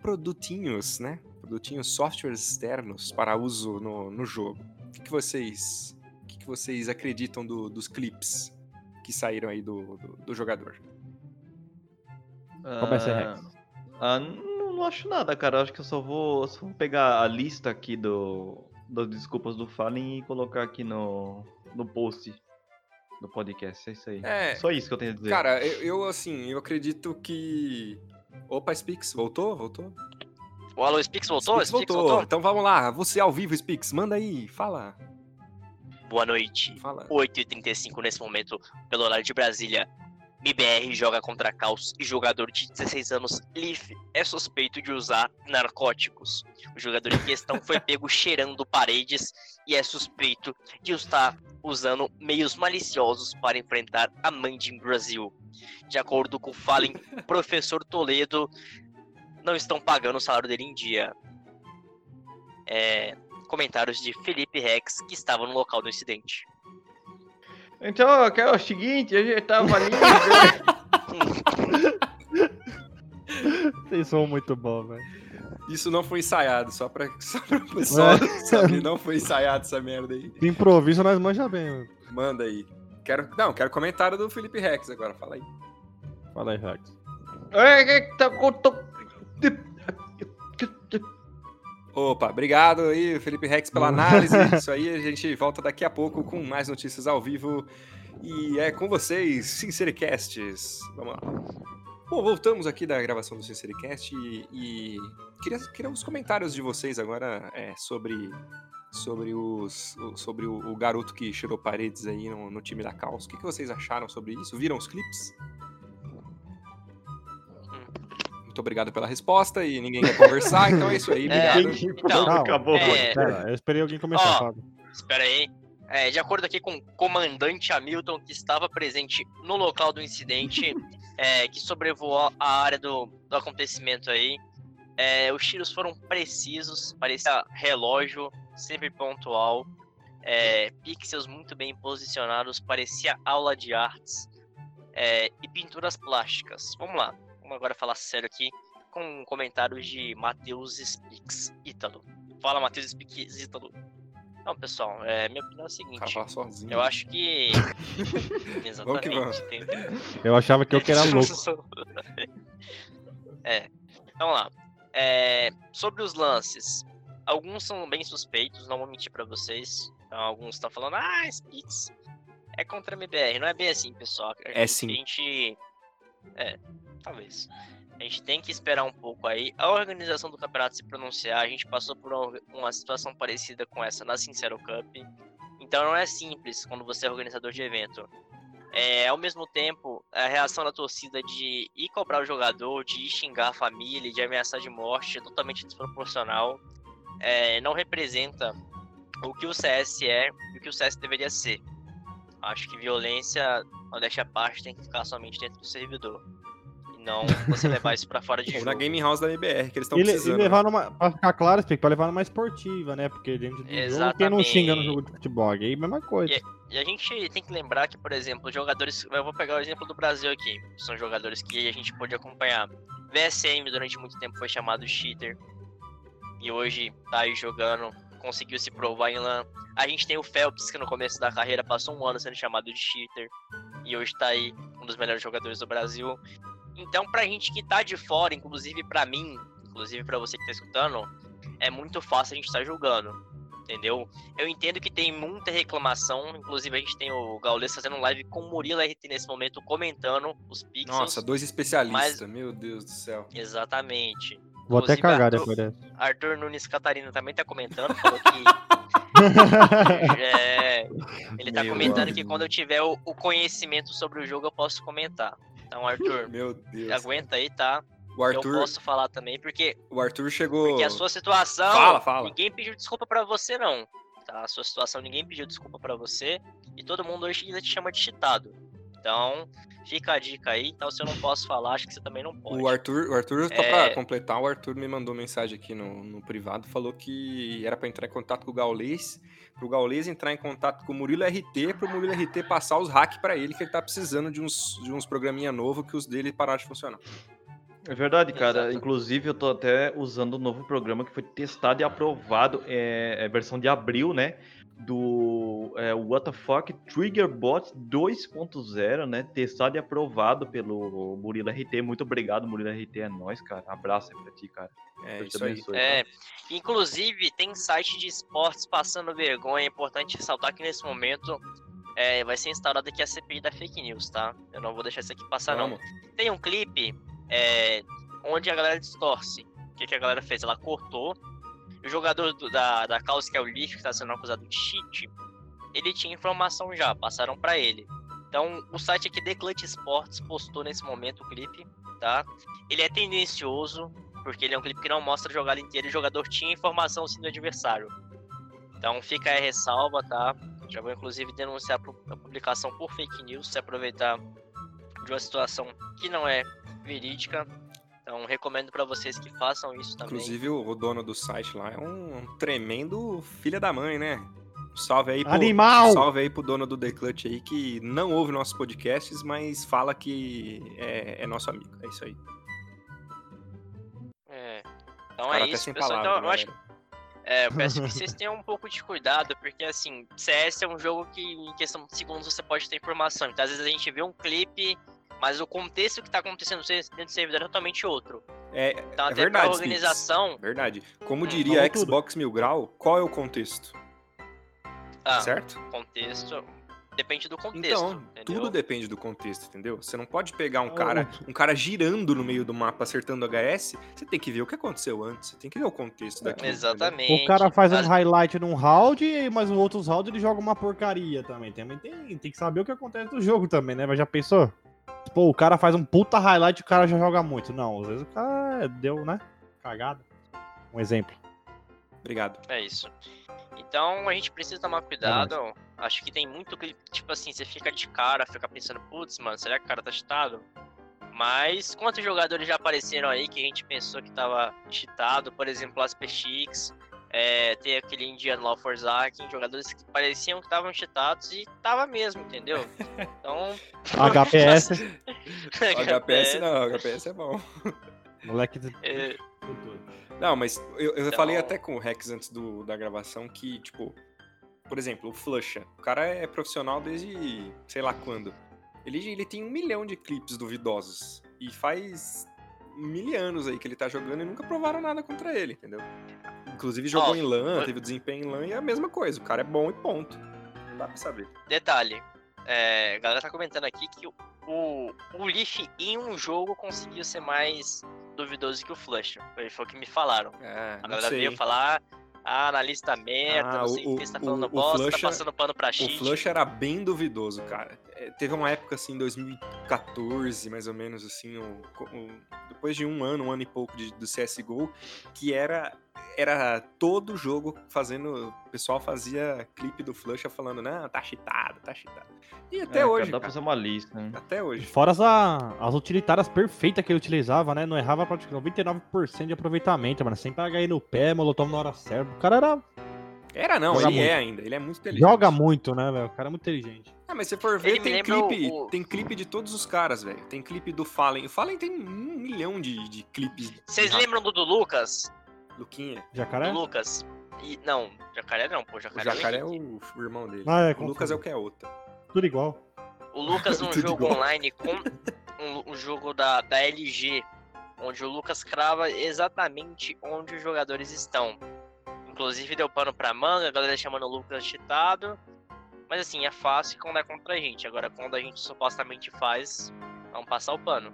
produtinhos, né? Produtinhos, softwares externos para uso no, no jogo. O que, que vocês. O que, que vocês acreditam do- dos clips que saíram aí do, do, do jogador? Começa aí, Rex. Ah, não, não acho nada, cara. Acho que eu só vou, só vou pegar a lista aqui do, das desculpas do Fallen e colocar aqui no, no post do podcast. É isso aí. É, Só isso que eu tenho a dizer. Cara, eu, eu, assim, eu acredito que. Opa, Spix, voltou? Voltou? O Alô Spix voltou? Spix voltou. voltou? Então vamos lá, você ao vivo, Spix, manda aí, fala. Boa noite. Fala. 8h35 nesse momento, pelo horário de Brasília. MBR joga contra Caos e jogador de 16 anos, Leaf, é suspeito de usar narcóticos. O jogador em questão foi pego cheirando paredes e é suspeito de estar usando meios maliciosos para enfrentar a Mandin Brasil. De acordo com o Fallen, professor Toledo, não estão pagando o salário dele em dia. É, comentários de Felipe Rex, que estava no local do incidente. Então, que é o seguinte, a gente tava ali. Vocês são muito bons, velho. Isso não foi ensaiado, só pra, só pra pessoal É. saber, não foi ensaiado essa merda aí. De improviso nós manja bem, mano. Manda aí. Quero, não, quero comentário do Felipe Rex agora, fala aí. Fala aí, Rex. É, que tá com- tô- Opa, obrigado aí, Felipe Rex, pela análise. Isso aí, a gente volta daqui a pouco com mais notícias ao vivo. E é com vocês, Sincercasts. Vamos lá. Bom, voltamos aqui da gravação do Sincericast e, e queria, queria os comentários de vocês agora é, sobre, sobre, os, o- sobre o, o garoto que cheirou paredes aí no, no time da Caos. O que, que vocês acharam sobre isso? Viram os clipes? Muito obrigado pela resposta e ninguém quer conversar, então é isso aí, É, obrigado. Então, Calma. acabou. é, Pera, eu esperei alguém começar, Ó. Fábio. Espera aí. É, de acordo aqui com o comandante Hamilton, que estava presente no local do incidente, é, que sobrevoou a área do, do acontecimento aí, é, os tiros foram precisos, parecia relógio, sempre pontual, é, pixels muito bem posicionados, parecia aula de artes, é, e pinturas plásticas. Vamos lá, vamos agora falar sério aqui. com comentários de Matheus Spix Ítalo. Fala, Matheus Spix Ítalo. Não, pessoal, é, minha opinião é a O seguinte. sozinho. Eu acho que. Exatamente. vamos. entendeu? Eu achava que eu que era louco. é. Vamos lá. É, sobre os lances. Alguns são bem suspeitos, não vou mentir pra vocês. Então, alguns estão falando, ah, Spix é contra a MBR. Não é bem assim, pessoal. É sim. A gente. É, talvez. A gente tem que esperar um pouco aí. A organização do campeonato se pronunciar. A gente passou por uma, situação parecida com essa na Sincero Cup. Então não é simples quando você é organizador de evento. É, ao mesmo tempo, a reação da torcida de ir cobrar o jogador, de ir xingar a família, de ameaçar de morte é totalmente desproporcional. É, não representa o que o CS é e o que o CS deveria ser. Acho que violência, modéstia à parte, tem que ficar somente dentro do servidor. E não você levar isso pra fora de Ou jogo. na Game House da MBR, que eles estão E, le- e precisando. né? levar numa. Pra ficar claro, pra levar numa esportiva, né? Porque dentro do jogo, quem não xinga no Exatamente. jogo de futebol? Aí, mesma coisa. E a gente tem que lembrar que, por exemplo, jogadores. Eu vou pegar o exemplo do Brasil aqui. São jogadores que a gente pôde acompanhar. VSM durante muito tempo foi chamado de cheater. E hoje tá aí jogando. Conseguiu se provar em LAN. A gente tem o Phelps, que no começo da carreira passou um ano sendo chamado de cheater. E hoje tá aí um dos melhores jogadores do Brasil. Então, pra gente que tá de fora, inclusive pra mim, inclusive pra você que tá escutando, é muito fácil a gente estar julgando. Entendeu? Eu entendo que tem muita reclamação, inclusive a gente tem o Gaules fazendo live com o Murilo RT nesse momento, comentando os pixels. Nossa, dois especialistas, meu Deus do céu. Exatamente. Vou até Inclusive, cagar Arthur- depois dessa. Arthur Nunes Catarina também tá comentando, falou que. é, ele tá Meu comentando que quando eu tiver o, o conhecimento sobre o jogo eu posso comentar. Então, Arthur, Meu Deus. aguenta aí, tá? O Eu Arthur, posso falar também, porque, o Arthur chegou. porque a sua situação. Fala, fala. Ninguém pediu desculpa pra você, não. Tá? A sua situação, ninguém pediu desculpa pra você. E todo mundo hoje ainda te chama de cheatado. Então, fica a dica aí. Então, se eu não posso falar, acho que você também não pode. O Arthur, o Arthur, só É. pra completar, o Arthur me mandou mensagem aqui no, no privado, falou que era pra entrar em contato com o Gaulês, pro Gaulês entrar em contato com o Murilo RT, pro Murilo RT passar os hacks pra ele, que ele tá precisando de uns, de uns programinha novo que os dele pararam de funcionar. É verdade, cara. Exato. Inclusive, eu tô até usando um novo programa que foi testado e aprovado. É, é versão de abril, né? Do é, WTF Trigger Bot 2.0, né? Testado e aprovado pelo Murilo RT. Muito obrigado, Murilo RT. É nóis, cara. Abraço aí pra ti, cara. É isso aí. abençoe, É, tá? inclusive tem site de esportes passando vergonha. É importante ressaltar que nesse momento é, vai ser instaurada aqui a CPI da fake news, tá? Eu não vou deixar isso aqui passar, não. Vamos. Tem um clipe é, onde a galera distorce. O que, que a galera fez? Ela cortou. O jogador do- da, da causa, que é o Leaf, que está sendo acusado de cheat, ele tinha informação já, passaram pra ele. Então, o site aqui, The Clutch Sports, postou nesse momento o clipe, tá? Ele é tendencioso, porque ele é um clipe que não mostra a jogada inteira o jogador tinha informação sim do adversário. Então, fica a ressalva, tá? Já vou, inclusive, denunciar a publicação por fake news, se aproveitar de uma situação que não é verídica. Então, recomendo pra vocês que façam isso também. Inclusive, o, dono do site lá é um, tremendo filha da mãe, né? Salve aí pro, Animal! Salve aí pro dono do The Clutch aí, que não ouve nossos podcasts, mas fala que é, é nosso amigo. É isso aí. É. Então é tá isso, pessoal. palavras, Então, eu acho galera. É, eu peço que vocês tenham um pouco de cuidado, porque assim, CS é um jogo que em questão de segundos você pode ter informação. Então, às vezes a gente vê um clipe, mas o contexto que tá acontecendo dentro do servidor é totalmente outro. É, Então, é até verdade, organização. Verdade. Como Hum, diria falou tudo. Xbox Mil Grau, qual é o contexto? Ah, certo? contexto. Depende do contexto. Então, entendeu? tudo depende do contexto, entendeu? Você não pode pegar um Oh. cara, um cara girando no meio do mapa acertando HS, você tem que ver o que aconteceu antes, você tem que ver o contexto daquilo. entendeu? Exatamente. O cara faz um Às- highlight num round, mas no outros round ele joga uma porcaria também. Também tem, tem que saber o que acontece no jogo também, né? Mas já pensou? Pô, o cara faz um puta highlight e o cara já joga muito. Não, às vezes o cara deu, né? Cagada. Um exemplo. Obrigado. É isso. Então a gente precisa tomar cuidado. Acho que tem muito clipe, tipo assim, você fica de cara, fica pensando, putz, mano, será que o cara tá cheatado? Mas quantos jogadores já apareceram aí que a gente pensou que tava cheatado? Por exemplo, as PX, é, tem aquele Indian Law for Zakin, jogadores que pareciam que estavam cheatados e tava mesmo, entendeu? Então. HPS. O HPS não, o HPS é bom. Moleque. É, Não, mas eu, eu Então- falei até com o Rex antes do, da gravação que, tipo, por exemplo, o Flusha. O cara é profissional desde sei lá quando. Ele, ele tem um milhão de clipes duvidosos. E faz mil anos aí que ele tá jogando e nunca provaram nada contra ele, entendeu? Inclusive jogou Ó, em LAN, teve desempenho em LAN e é a mesma coisa. O cara é bom e ponto. Não dá pra saber. Detalhe, é, a galera tá comentando aqui que o, o Leaf em um jogo conseguiu ser mais duvidoso que o Flush. Foi, foi o que me falaram. É, A galera sei. veio falar, ah, analista merda, Ah, não sei o- o que, você tá o- falando o bosta, tá passando pano pra O cheat. Flush era bem duvidoso, cara. É, teve uma época assim, 2014, mais ou menos, assim, o- o- depois de um ano, um ano e pouco de, do CSGO, que era, era todo jogo fazendo. O pessoal fazia clipe do Flush falando, não, tá cheatado, tá cheatado. E até É, cara, hoje. dá pra cara, fazer uma lista, né? Até hoje. Fora as, as utilitárias perfeitas que ele utilizava, né? Não errava praticamente 99% de aproveitamento, mano. Sempre HI no pé, molotov na hora certa. O cara era. Era não, Joga ele muito. é ainda. Ele é muito inteligente. Joga muito, né, velho? O cara é muito inteligente. Ah, mas se for ver, Ele tem clipe, o- tem clipe de todos os caras, velho. Tem clipe do Fallen. O Fallen tem um milhão de, de clipes. Vocês de lembram do do Lucas? Luquinha. Jacaré? Do Lucas. E, não, jacaré não, pô, O jacaré, Jacaré é Henrique. o, o irmão dele. Ah, é, o Lucas é o que é outro. Tudo igual. O Lucas num jogo igual. online com um, um jogo da, da LG, onde o Lucas crava exatamente onde os jogadores estão. Inclusive deu pano pra manga, a galera chamando o Lucas cheatado. Mas assim, é fácil quando é contra a gente. Agora quando a gente supostamente faz, vamos passar o pano.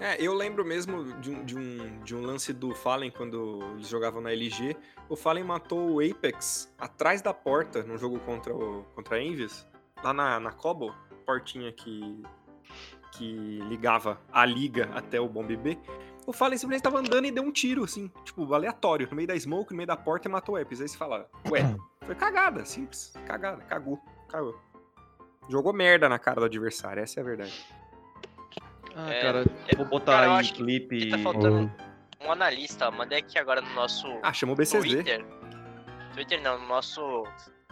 É, eu lembro mesmo de um, de um, de um lance do Fallen quando eles jogavam na LG. O Fallen matou o Apex atrás da porta no jogo contra, o, contra a Envious, lá na, na Cobble, portinha que, que ligava a liga até o Bomb B. O Fallen simplesmente tava andando e deu um tiro, assim, tipo, aleatório, no meio da smoke, no meio da porta e matou o Apex. Aí você fala, ué, foi cagada, simples, cagada, cagou, cagou. Jogou merda na cara do adversário, essa é a verdade. Ah, É, cara, é- vou botar cara, aí clipe. tá faltando um analista, mandei aqui agora no nosso Ah, chamou o BCZ. Twitter. Twitter não, no nosso,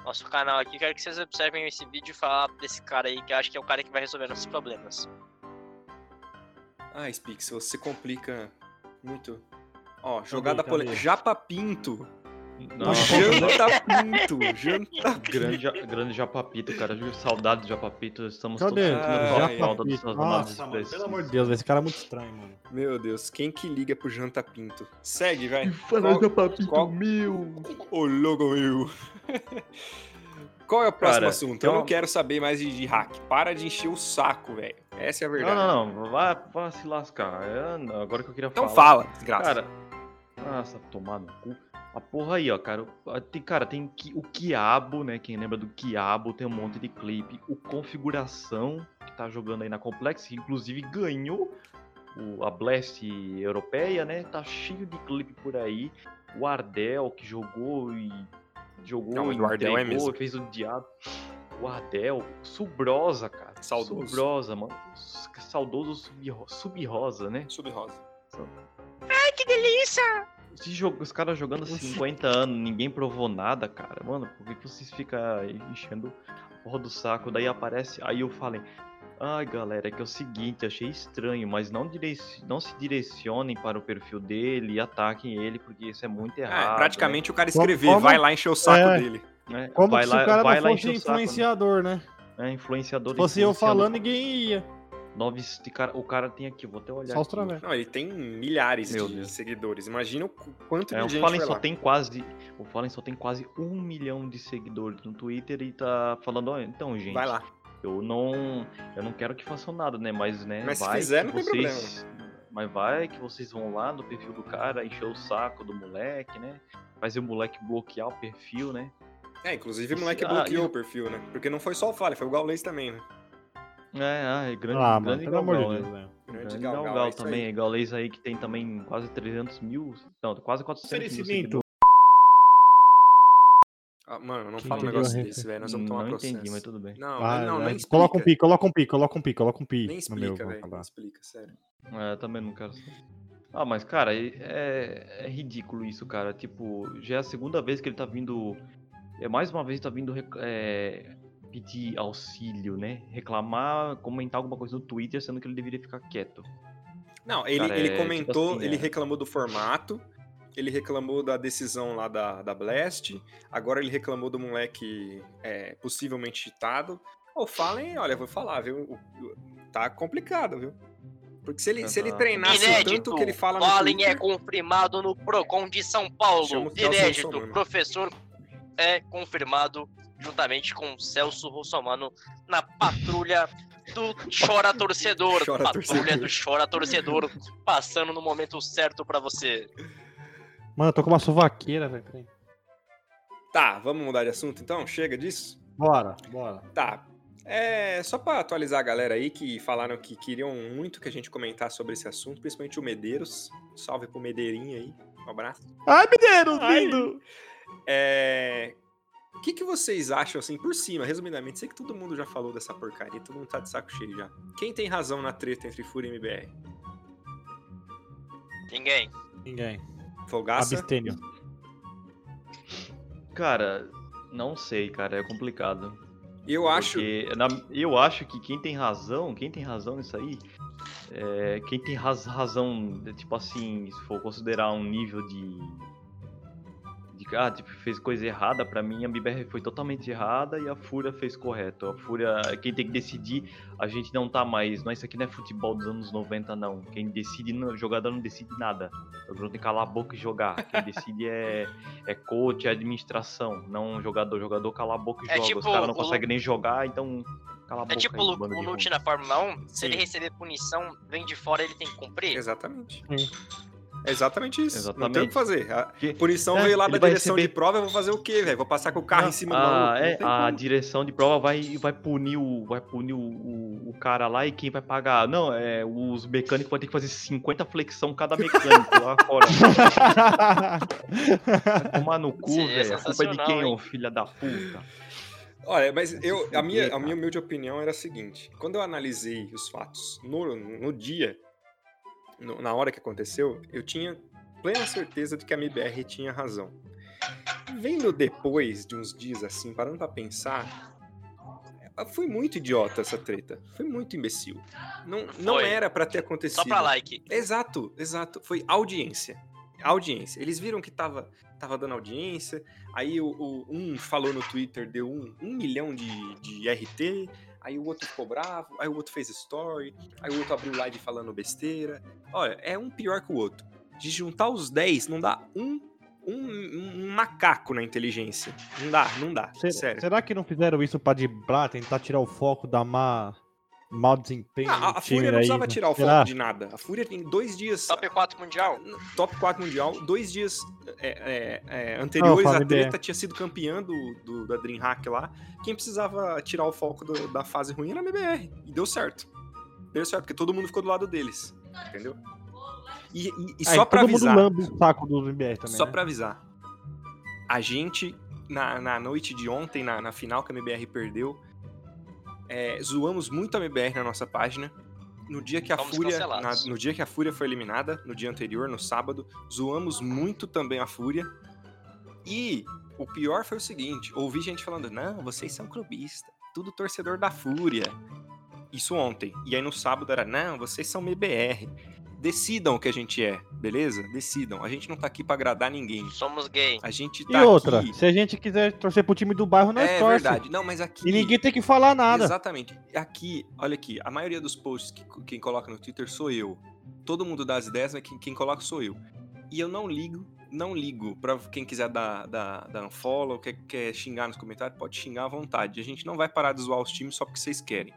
nosso canal aqui. Quero que vocês observem esse vídeo e falar desse cara aí, que eu acho que é o cara que vai resolver nossos problemas. Ah, Spix, você complica muito. Ó, jogada polêmica. Japa Pinto. Nossa, Janta Pinto. Janta grande, ja- grande Japapito, cara. Saudade do Japapito. Estamos Cadê? todos Ah, sentindo ai, falta Japapito. suas Nossa, mano, pelo amor de Deus, esse cara é muito estranho, mano. Meu Deus, quem que liga pro Janta Pinto? Segue, vai. Fala Japapito qual- meu. Ô, logo meu. Qual é o próximo Cara, assunto? Eu não quero saber mais de, de hack. Para de encher o saco, velho. Essa é a verdade. Não, não, não. Vai, vai se lascar. É, agora que eu queria Então falar. fala, desgraça. Cara, nossa, tomar no cu. A porra aí, ó, cara. o- Tem, cara, tem que- o Quiabo, né? Quem lembra do Quiabo, tem um monte de clipe. O Configuração, que tá jogando aí na Complex, que inclusive ganhou o- a Blast europeia, né? Tá cheio de clipe por aí. O Ardel, que jogou e. Jogou Não, mas o Ardel é mesmo. fez o diabo. O Ardel, Subrosa, cara. Saudoso. Subrosa, mano. Saudoso Sub- Sub-Rosa, né? Sub-rosa. Que delícia! Jogo, os caras jogando 50 anos, ninguém provou nada, cara. Mano, por que que vocês ficam enchendo a porra do saco? Daí aparece, aí eu falei, ai galera, é que é o seguinte, achei estranho, mas não, direc- não se direcionem para o perfil dele e ataquem ele, porque isso é muito errado. É, praticamente o cara escrever, como- vai lá encher o saco É. dele. né? né? Como vai se lá, o cara vai não lá fosse o saco, né? influenciador, né? É, influenciador. Se fosse eu influenciador. falando, ninguém ia. Nove, de cara, o cara tem aqui, vou até olhar Só. Não, ele tem milhares Meu de Deus. seguidores. Imagina o qu- quanto É, de o gente Fallen só lá. tem quase. O Fallen só tem quase um milhão de seguidores no Twitter e tá falando, ó, então, gente. Vai lá. Eu não. Eu não quero que façam nada, né? Mas, né, Mas se vai fizer, que não tem vocês. Mas vai que vocês vão lá no perfil do cara, encher o saco do moleque, né? Fazer o moleque bloquear o perfil, né? É, inclusive o moleque Ah, bloqueou e- o perfil, né? Porque não foi só o Fallen, foi o Gaules também, né? É, ah, é grande, Ah, mano, grande pelo amor de Deus, né? velho. Grande Galgão, Galgão é também, aí. Gaulês aí que tem também quase 300 mil, não, quase 400 mil. Ah, mano, não Quem fala um negócio desse, velho. Nós vamos tomar Não processo. entendi, mas tudo bem. Não, Ah, não, né? nem explica. Coloca um pi, coloca um pi, coloca um pi, coloca um pi. Nem explica, velho. Nem explica, sério. É, também não quero saber. Ah, mas cara, é, é ridículo isso, cara. Tipo, já é a segunda vez que ele tá vindo. É mais uma vez tá vindo é, pedir auxílio, né? Reclamar, comentar alguma coisa no Twitter, sendo que ele deveria ficar quieto. Não, ele, Cara, ele é, tipo comentou, assim, ele é. reclamou do formato, ele reclamou da decisão lá da, da Blast, agora ele reclamou do moleque é, possivelmente cheatado. Ô, Fallen, olha, vou falar, viu? Tá complicado, viu? Porque se ele, se ele treinasse o Inédito, tanto que ele fala no Fallen Twitter, é confirmado no Procon de São Paulo. Inédito, Russomano. professor é confirmado juntamente com Celso Russomano na patrulha do Chora Torcedor. Chora patrulha Torcedor. do Chora Torcedor, passando no momento certo pra você. Mano, eu tô com uma suvaqueira, velho. peraí. Tá, vamos mudar de assunto então? Chega disso? Bora, bora. Tá. É, só pra atualizar a galera aí que falaram que queriam muito que a gente comentasse sobre esse assunto, principalmente o Medeiros. Salve pro Medeirinho aí. Um abraço. Ai, Mineiro, Ai. lindo! É. O que, que vocês acham, assim, por cima, resumidamente? Sei que todo mundo já falou dessa porcaria, todo mundo tá de saco cheio já. Quem tem razão na treta entre Fúria e MBR? Ninguém. Ninguém. Folgaça? Abstênio. Cara, não sei, cara, é complicado. Eu acho. Na- eu acho que quem tem razão, quem tem razão nisso aí, é, quem tem raz- razão, de, tipo assim, se for considerar um nível de. Ah, tipo, fez coisa errada, pra mim a BBR foi totalmente errada e a Fúria fez correto. A Fúria, quem tem que decidir, a gente não tá mais. Não, isso aqui não é futebol dos anos 90, não. Quem decide, não- o jogador não decide nada. O jogador tem que calar a boca e jogar. Quem decide é, é coach, é administração, não jogador. O jogador cala a boca e É joga. tipo Os caras não o- conseguem nem jogar, então cala a boca. É tipo aí, o, ruim. na Fórmula 1, se Sim. ele receber punição, vem de fora ele tem que cumprir. Exatamente. Sim. É exatamente isso. Não tem o Exatamente. que fazer. A punição É, veio lá da direção de receber- prova, eu vou fazer o quê, velho? Vou passar com o carro Não, em cima do a, maluco. é, a como. direção de prova vai, vai punir, o, vai punir o, o, o cara lá e quem vai pagar? Não, é, os mecânicos vão ter que fazer 50 flexão cada mecânico lá fora. Tomar no cu, é velho. A culpa é de quem, ô filha da puta? Olha, mas eu, a, minha, a minha humilde opinião era a seguinte: quando eu analisei os fatos no, no dia, no- na hora que aconteceu, eu tinha plena certeza de que a MBR tinha razão. Vendo depois de uns dias assim, parando pra pensar, eh, foi muito idiota essa treta. Foi muito imbecil. Não, não Foi. era pra ter acontecido. Só pra like. Exato, exato. Foi audiência. Audiência. Eles viram que tava, tava dando audiência. Aí o, o- um falou no Twitter, deu um, um milhão de, de RT. Aí o outro ficou bravo. Aí o outro fez story. Aí o outro abriu live falando besteira. Olha, é um pior que o outro. De juntar os 10, não dá um, um, um macaco na inteligência. Não dá, não dá. Se- Sério. Será que não fizeram isso pra driblar, tentar tirar o foco da má, mau desempenho Ah, a, a Fúria não aí? precisava tirar o foco de nada. A Fúria tem dois dias. Top 4 mundial. top 4 mundial, dois dias é, é, é, anteriores fala a treta tinha sido campeã do, do- da Dreamhack lá. Quem precisava tirar o foco do- da fase ruim era a MBR. E deu certo. Deu certo, porque todo mundo ficou do lado deles. Entendeu? E, e- e Aí só pra todo avisar. mundo lambe o saco do MBR também, Só né? pra avisar. A gente, na, na noite de ontem, na, na final que a MBR perdeu, é, zoamos muito a MBR na nossa página. No dia que a Fomos Fúria. na- no dia que a Fúria foi eliminada, no dia anterior, no sábado, zoamos muito também a Fúria. E o pior foi o seguinte: ouvi gente falando, não, vocês são clubistas, tudo torcedor da Fúria. Isso ontem. E aí no sábado era, não, vocês são MBR. Decidam o que a gente é, beleza? Decidam. A gente não tá aqui pra agradar ninguém. Somos gay. A gente E tá outra, aqui... se a gente quiser torcer pro time do bairro, nós É torce. verdade. Não, mas aqui... E ninguém tem que falar nada. Exatamente. Aqui, olha aqui, a maioria dos posts que quem coloca no Twitter sou eu. Todo mundo dá as ideias, mas quem, quem coloca sou eu. E eu não ligo, não ligo pra quem quiser dar, dar, dar unfollow, quer, quer xingar nos comentários, pode xingar à vontade. A gente não vai parar de zoar os times só porque vocês querem.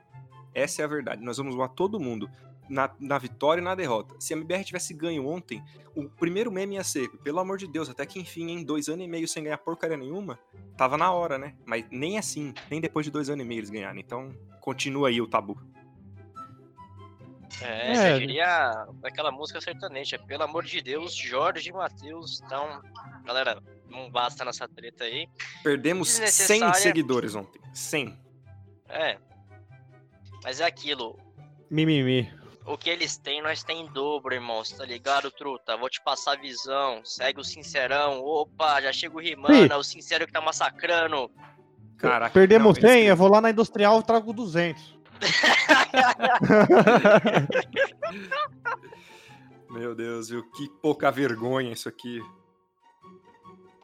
Essa é a verdade. Nós vamos zoar todo mundo. Na, na vitória e na derrota. Se a MBR tivesse ganho ontem, o primeiro meme ia ser, pelo amor de Deus, até que enfim, em dois anos e meio sem ganhar porcaria nenhuma, tava na hora, né? Mas nem assim, nem depois de dois anos e meio eles ganharam. Então, continua aí o tabu. É, É. já diria aquela música sertaneja. Pelo amor de Deus, Jorge e Matheus. Então, galera, não basta nessa treta aí. Perdemos 100 Desnecessária. seguidores ontem. 100. É. Mas é aquilo. Mimimi. O que eles têm, nós tem em dobro, irmãos, tá ligado, truta? Vou te passar a visão. Segue o sincerão. Opa, já chega o Rimana, Ih. o sincero que tá massacrando. Caraca. Perdemos não, eles 100, eu vou lá na industrial e trago 200. Meu Deus, viu? Que pouca vergonha isso aqui.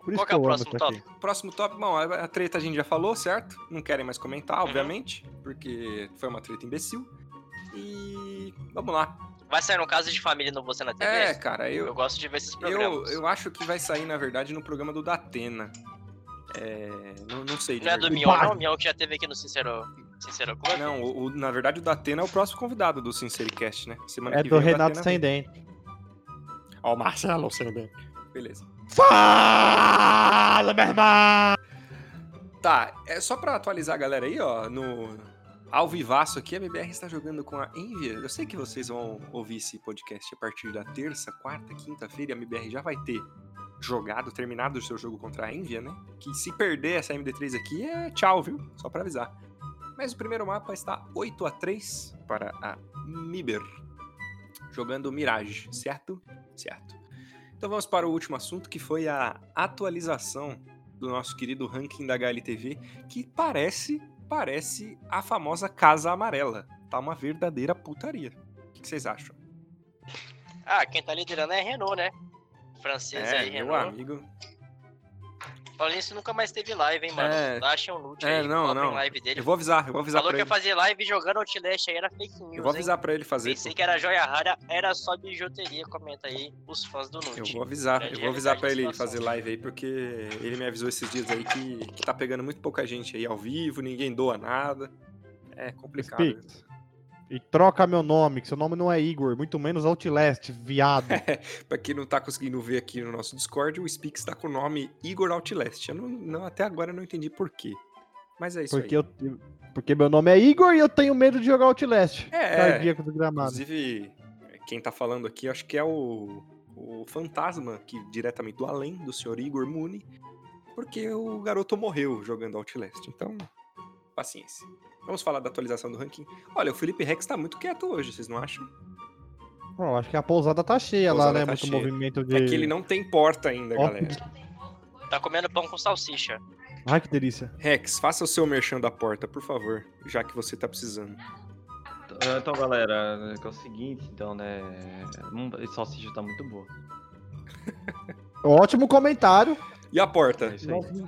Por isso Qual que é o próximo aqui. tópico? Próximo tópico, bom, a a treta a gente já falou, certo? Não querem mais comentar, Uhum. obviamente, porque foi uma treta imbecil. E vamos lá. Vai sair um caso de família no Você na TV? É, cara, eu, eu, gosto de ver esses eu, programas. eu acho que vai sair, na verdade, no programa do Datena. É, não, não sei. Não é do. Mion, não? Mion que já teve aqui no Sincero, Sincero Club? Não, o, o- na verdade o Datena é o próximo convidado do Sincericast, né? Semana É que do vem o Renato Sem. Dente. Ó, o Marcelo Sem Dente. Beleza. Fala, meu irmão! Tá, é só pra atualizar a galera aí, ó, no ao vivaço aqui, a MBR está jogando com a Envia. Eu sei que vocês vão ouvir esse podcast a partir da terça, quarta, quinta-feira, a MBR já vai ter jogado, terminado o seu jogo contra a Envia, né? Que se perder essa MD3 aqui é tchau, viu? Só pra avisar. Mas o primeiro mapa está 8 a 3 para a Miber, jogando Mirage, certo? Certo. Então vamos para o último assunto, que foi a atualização do nosso querido ranking da HLTV, que parece, parece a famosa Casa Amarela. Tá uma verdadeira putaria. O que que vocês acham? Ah, quem tá liderando é Renault, né? Francês É, aí, meu Renault. amigo. Isso, nunca mais teve live, hein, mano? É. Um loot É, aí, não, não. live dele. Eu vou avisar, eu vou avisar Falou pra que ia fazer live jogando Outlast aí, era fake news, Eu vou hein? avisar pra ele fazer. Pensei pô. que era joia rara, era só bijuteria. Comenta aí os fãs do Eu Nute. vou avisar, eu vou avisar pra ele fazer live aí, porque ele me avisou esses dias aí que, que tá pegando muito pouca gente aí ao vivo, ninguém doa nada. É complicado. viu? E troca meu nome, que seu nome não é Igor, muito menos Outlast, viado. Pra quem não tá conseguindo ver aqui no nosso Discord, o Spix tá com o nome Igor Outlast. Eu não, não- até agora não entendi por quê. Mas é isso Porque, aí. eu, porque meu nome é Igor e eu tenho medo de jogar Outlast. É, Cardíaco do gramado. Inclusive, quem tá falando aqui, acho que é o, o fantasma que diretamente do além do senhor Igor Muni, porque o garoto morreu jogando Outlast. Então, paciência. Vamos falar da atualização do ranking. Olha, o Felipe Rex tá muito quieto hoje, vocês não acham? Bom, acho que a pousada tá cheia Pousada lá, né? tá Muito cheia. movimento de. É que ele não tem porta ainda, Ó, galera. Tá comendo pão com salsicha. Ai, que delícia. Rex, faça o seu merchan da porta, por favor, já que você tá precisando. Ah, Então, galera, é o seguinte, então, né? hum, Esse salsicha tá muito boa. Ótimo comentário. E a porta? É isso aí.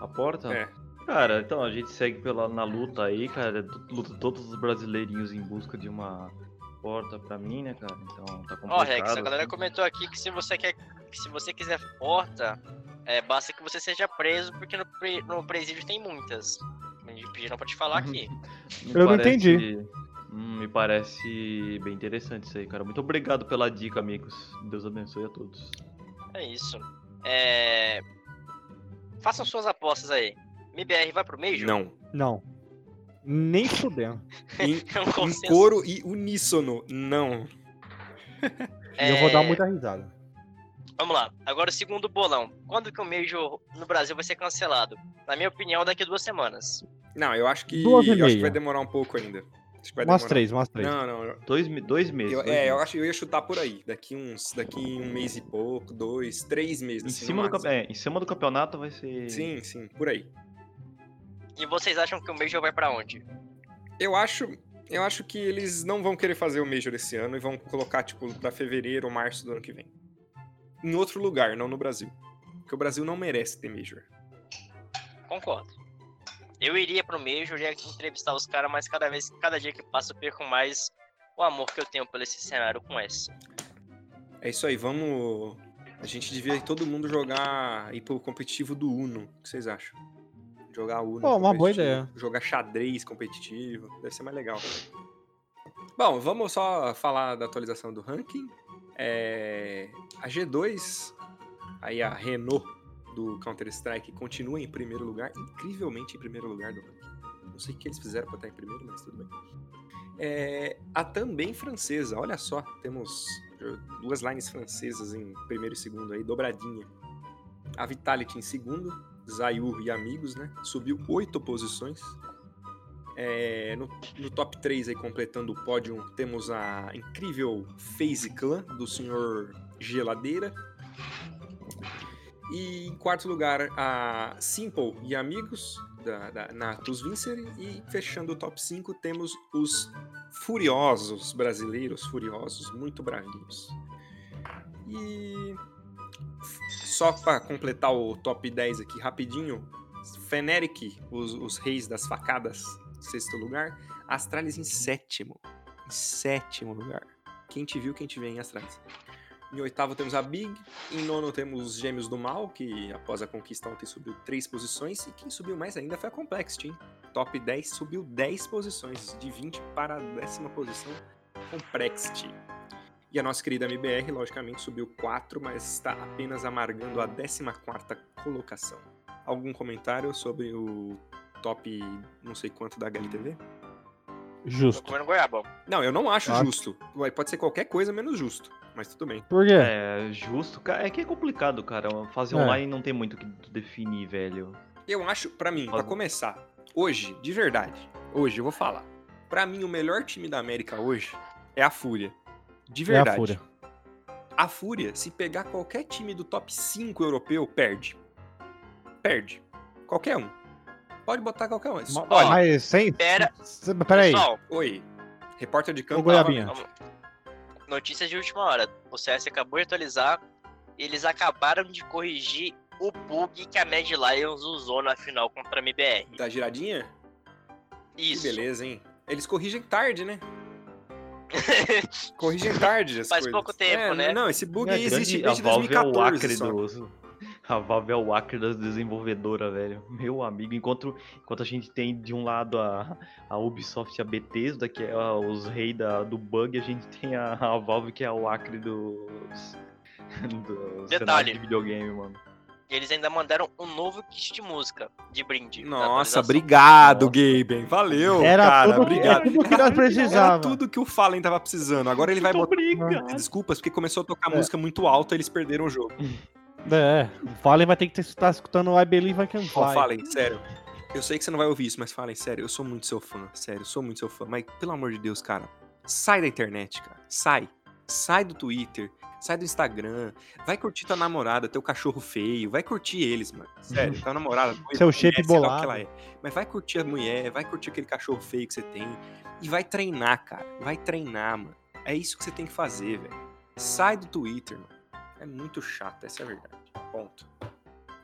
A porta? É. Cara, então a gente segue pela, na luta aí, cara. Luta todos os brasileirinhos em busca de uma porta pra mim, né, cara? Então tá complicado. Ó, Rex, a galera assim. comentou aqui que se você quer. que se você quiser porta, é, basta que você seja preso, porque no, pre- no presídio tem muitas. Me pediram pra te falar aqui. Eu não parece- entendi. Hum, me parece bem interessante isso aí, cara. Muito obrigado pela dica, amigos. Deus abençoe a todos. É isso. É... Façam suas apostas aí. MBR vai pro Major? Não. Não. Nem fudendo. Em, É um em coro e uníssono, não. E eu vou dar É, muita risada. Vamos lá. Agora o segundo bolão. Quando que o Major no Brasil vai ser cancelado? Na minha opinião, daqui a duas semanas. Não, eu acho que. Duas e eu acho que vai demorar um pouco ainda. Acho que vai Umas demorar. três, umas três. Não, não. eu- Dois, dois meses. Eu, dois é, eu meses. acho que eu ia chutar por aí. Daqui uns. Daqui um mês e pouco, dois, três meses. Em assim, cima, do, é, em cima do campeonato vai ser. Sim, sim, por aí. E vocês acham que o Major vai pra onde? Eu acho. Eu acho que eles não vão querer fazer o Major esse ano e vão colocar, tipo, pra fevereiro ou março do ano que vem. Em outro lugar, não no Brasil. Porque o Brasil não merece ter Major. Concordo. Eu iria pro Major, ia entrevistar os caras, mas cada vez, cada dia que passa, eu perco mais o amor que eu tenho por esse cenário com essa. É isso aí, vamos. A gente devia todo mundo jogar. ir pro competitivo do Uno. O que vocês acham? Jogar Uno. Pô, uma boa ideia. Jogar xadrez competitivo. Deve ser mais legal. Bom, vamos só falar da atualização do ranking. É, A G2, aí a Renault do Counter-Strike, continua em primeiro lugar, incrivelmente em primeiro lugar do ranking. Não sei o que eles fizeram pra estar em primeiro, mas tudo bem. É, a também francesa, olha só, temos duas lines francesas em primeiro e segundo aí, dobradinha. A Vitality em segundo, Zayu e amigos, né? Subiu oito posições. É, no, no top 3 aí, completando o pódio, temos a incrível FaZe Clan, do senhor Geladeira. E em quarto lugar, a Simple e amigos, da, da Natus Vincer. E fechando o top 5, temos os furiosos brasileiros, furiosos, muito bravinhos. E só pra completar o top 10 aqui rapidinho, Feneric, os, os reis das facadas, sexto lugar. Astralis em sétimo. Em sétimo lugar. Quem te viu, quem te vê em Astralis. Em oitavo temos a Big. Em nono temos os Gêmeos do Mal, que após a conquista ontem subiu três posições. E quem subiu mais ainda foi a Complexity, hein? Top 10 subiu 10 posições, de 20 para a décima posição. Complexity. E a nossa querida MBR, logicamente, subiu 4, mas está apenas amargando a 14 colocação. Algum comentário sobre o top não sei quanto da HLTV? Tô Justo. comendo goiaba. Não, eu não acho Ah. justo. Ué, Pode ser qualquer coisa menos justo, mas tudo bem. Por quê? É, justo, cara. É que é complicado, cara. Fazer É. online não tem muito o que definir, velho. Eu acho, pra mim, pra Fala. começar, hoje, de verdade, hoje eu vou falar. Pra mim, o melhor time da América hoje é a Fúria. De É verdade. a fúria. A Fúria, se pegar qualquer time do top 5 europeu, perde. Perde. Qualquer um. Pode botar qualquer um. Ma- Olha, Mas sem. Pera- se- Peraí. Pessoal, oi. Repórter de campo. Notícias de última hora. O CS acabou de atualizar. Eles acabaram de corrigir o bug que a Mad Lions usou na final contra a MBR. Da giradinha? Isso. Que beleza, hein? Eles corrigem tarde, né? Corrigem tarde as Faz coisas. pouco tempo, É, né? Não, esse bug É, aí existe Grande- desde Valve é o 2014 do. A Valve é o Acre das desenvolvedoras, velho. Meu amigo, enquanto, enquanto a gente tem de um lado a, a Ubisoft e a Bethesda, que é a- os reis da, do bug, a gente tem a, a Valve, que é o Acre dos. do cenário Detalhe. de videogame, mano. Eles ainda mandaram um novo kit de música de brinde. Nossa, obrigado. Gaben. Valeu, Era cara. tudo, obrigado. é tudo que nós Era precisávamos. tudo que o Fallen tava precisando. Agora ele vai botar obrigado. desculpas, porque começou a tocar É. música muito alta eles perderam o jogo. É, o Fallen vai ter que estar escutando I Believe I Can Fly. Ó, Fallen, sério. Eu sei que você não vai ouvir isso, mas Fallen, sério, eu sou muito seu fã. Sério, eu sou muito seu fã. Mas, pelo amor de Deus, cara, sai da internet, cara. Sai. Sai do Twitter. Sai do Instagram. Vai curtir tua namorada, teu cachorro feio. Vai curtir eles, mano. Sério, tua namorada. tua Seu shape bolado. que ela é. Mas vai curtir a mulher, vai curtir aquele cachorro feio que você tem. E vai treinar, cara. Vai treinar, mano. É isso que você tem que fazer, velho. Sai do Twitter, mano. É muito chato, essa é a verdade. Ponto.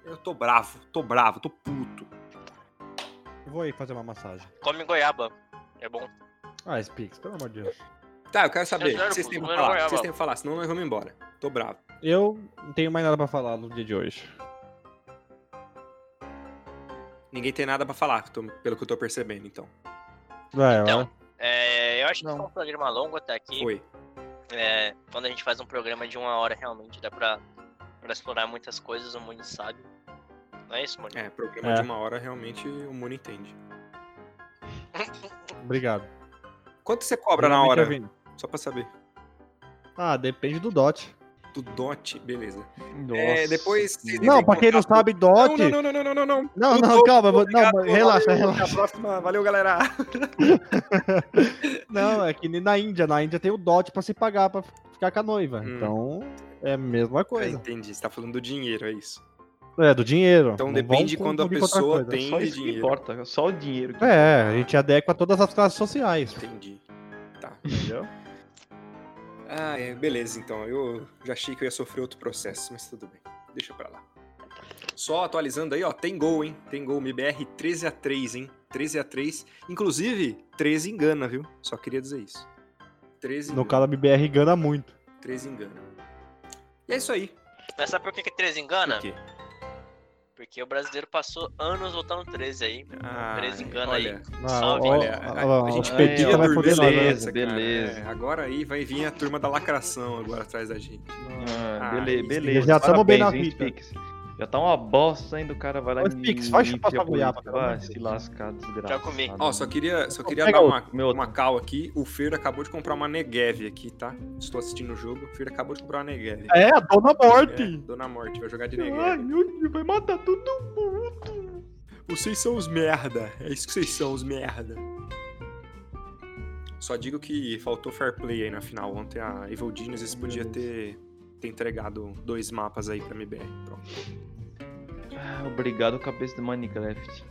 Eu tô bravo, tô bravo, tô puto. Vou aí fazer uma massagem. Come goiaba. É bom. Ah, Spix, pelo amor de Deus. Tá, eu quero saber. O quero, que vocês têm pra falar? que vocês têm pra falar? Senão nós vamos embora. Tô bravo. Eu não tenho mais nada pra falar no dia de hoje. Ninguém tem nada pra falar, pelo que eu tô percebendo, então. Vai, Então. É, eu acho que Não. foi um programa longo até aqui. Foi. É, quando a gente faz um programa de uma hora, realmente dá pra, pra explorar muitas coisas, o Muni sabe. Não é isso, Muni? É, programa É. de uma hora, realmente, o mundo entende. Obrigado. Quanto você cobra na hora? Só pra saber. Ah, depende do DOT. Do DOT, beleza. Nossa. É, depois... Não, pra quem não sabe. DOT. Não, não, não, não, não, não, não. Não, calma, não, relaxa, valeu, relaxa. Até a próxima. Valeu, galera. Não, é que nem na Índia. Na Índia tem o DOT pra se pagar pra ficar com a noiva. Hum. Então, é a mesma É, coisa. entendi, você tá falando do dinheiro, é isso. É, do dinheiro. Então Não depende vão quando a pessoa tem Só isso que dinheiro. importa, só o dinheiro. que É, a gente adequa todas as classes sociais. Entendi. Tá. Entendeu? Ah, é, beleza, então. Eu já achei que eu ia sofrer outro processo, mas tudo bem. Deixa pra lá. Só atualizando aí, ó, tem gol, hein? Tem gol, MBR 13 a 3 hein? 13 a 3 Inclusive, 13 engana, viu? Só queria dizer isso. 13 No engana. caso, a BBR engana muito. 13 engana. E é isso aí. Mas sabe por que, que 13 engana? Por quê? Porque o brasileiro passou anos votando 13 aí. Ah, 13 engana olha, aí. Salve. Olha, a, gente petista vai dormir foder nós, né? beleza, beleza, cara. beleza. É, agora aí vai vir a turma da lacração agora atrás da gente. Ah, Ah, bele- isso. beleza. Já tamo bem na. Spix. Já tá uma bosta ainda, o cara vai lá Ô, e Spix, vai chupar sua goiaba, Vai se lascar, desgraçado. Já comi. Ó, só queria, só queria Pega dar uma, meu uma cal aqui. O Fer acabou de comprar uma Negev aqui, tá? Estou assistindo o jogo. O Fer acabou de comprar uma Negev. É, a Dona É, Morte. Dona Morte, vai jogar de Ai, Negev. meu Deus, vai matar todo mundo. Vocês são os merda. É isso que vocês são, os merda. Só digo que faltou fair play aí na final. Ontem a Evil Genius podia ter, ter entregado dois mapas aí pra MBR. Pronto. Ah, obrigado, cabeça de Minecraft.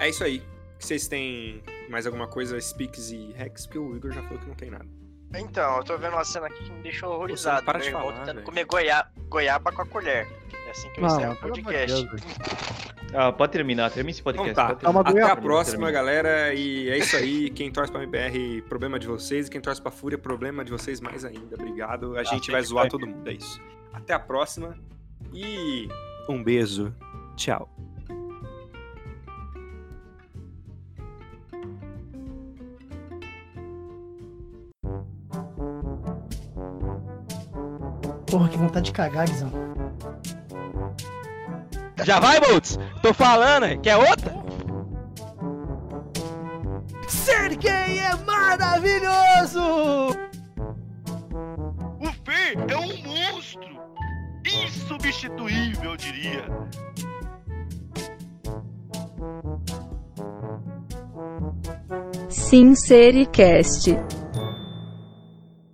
É isso aí. Vocês têm mais alguma coisa, Speaks e Rex? Porque o Igor já falou que não tem nada. Então, eu tô vendo uma cena aqui que me deixou horrorizado. para Meu de irmão falar, tentando comer goiaba, goiaba com a colher. É assim que eu encerro o podcast. Ah, pode Ah, terminar, termina esse podcast. Então tá. Até a próxima, Termina. galera. E é isso aí. Quem torce pra MBR, problema de vocês. E quem torce pra Fúria, problema de vocês mais ainda. Obrigado. A gente vai zoar todo mundo. É isso. Até a próxima. E um beijo. Tchau. Porra, que vontade de cagar, Guizão. Já vai, Boltz? Tô falando, quer outra? Ser gay é maravilhoso! O Fê é um monstro! Insubstituível, eu diria. Sincericast.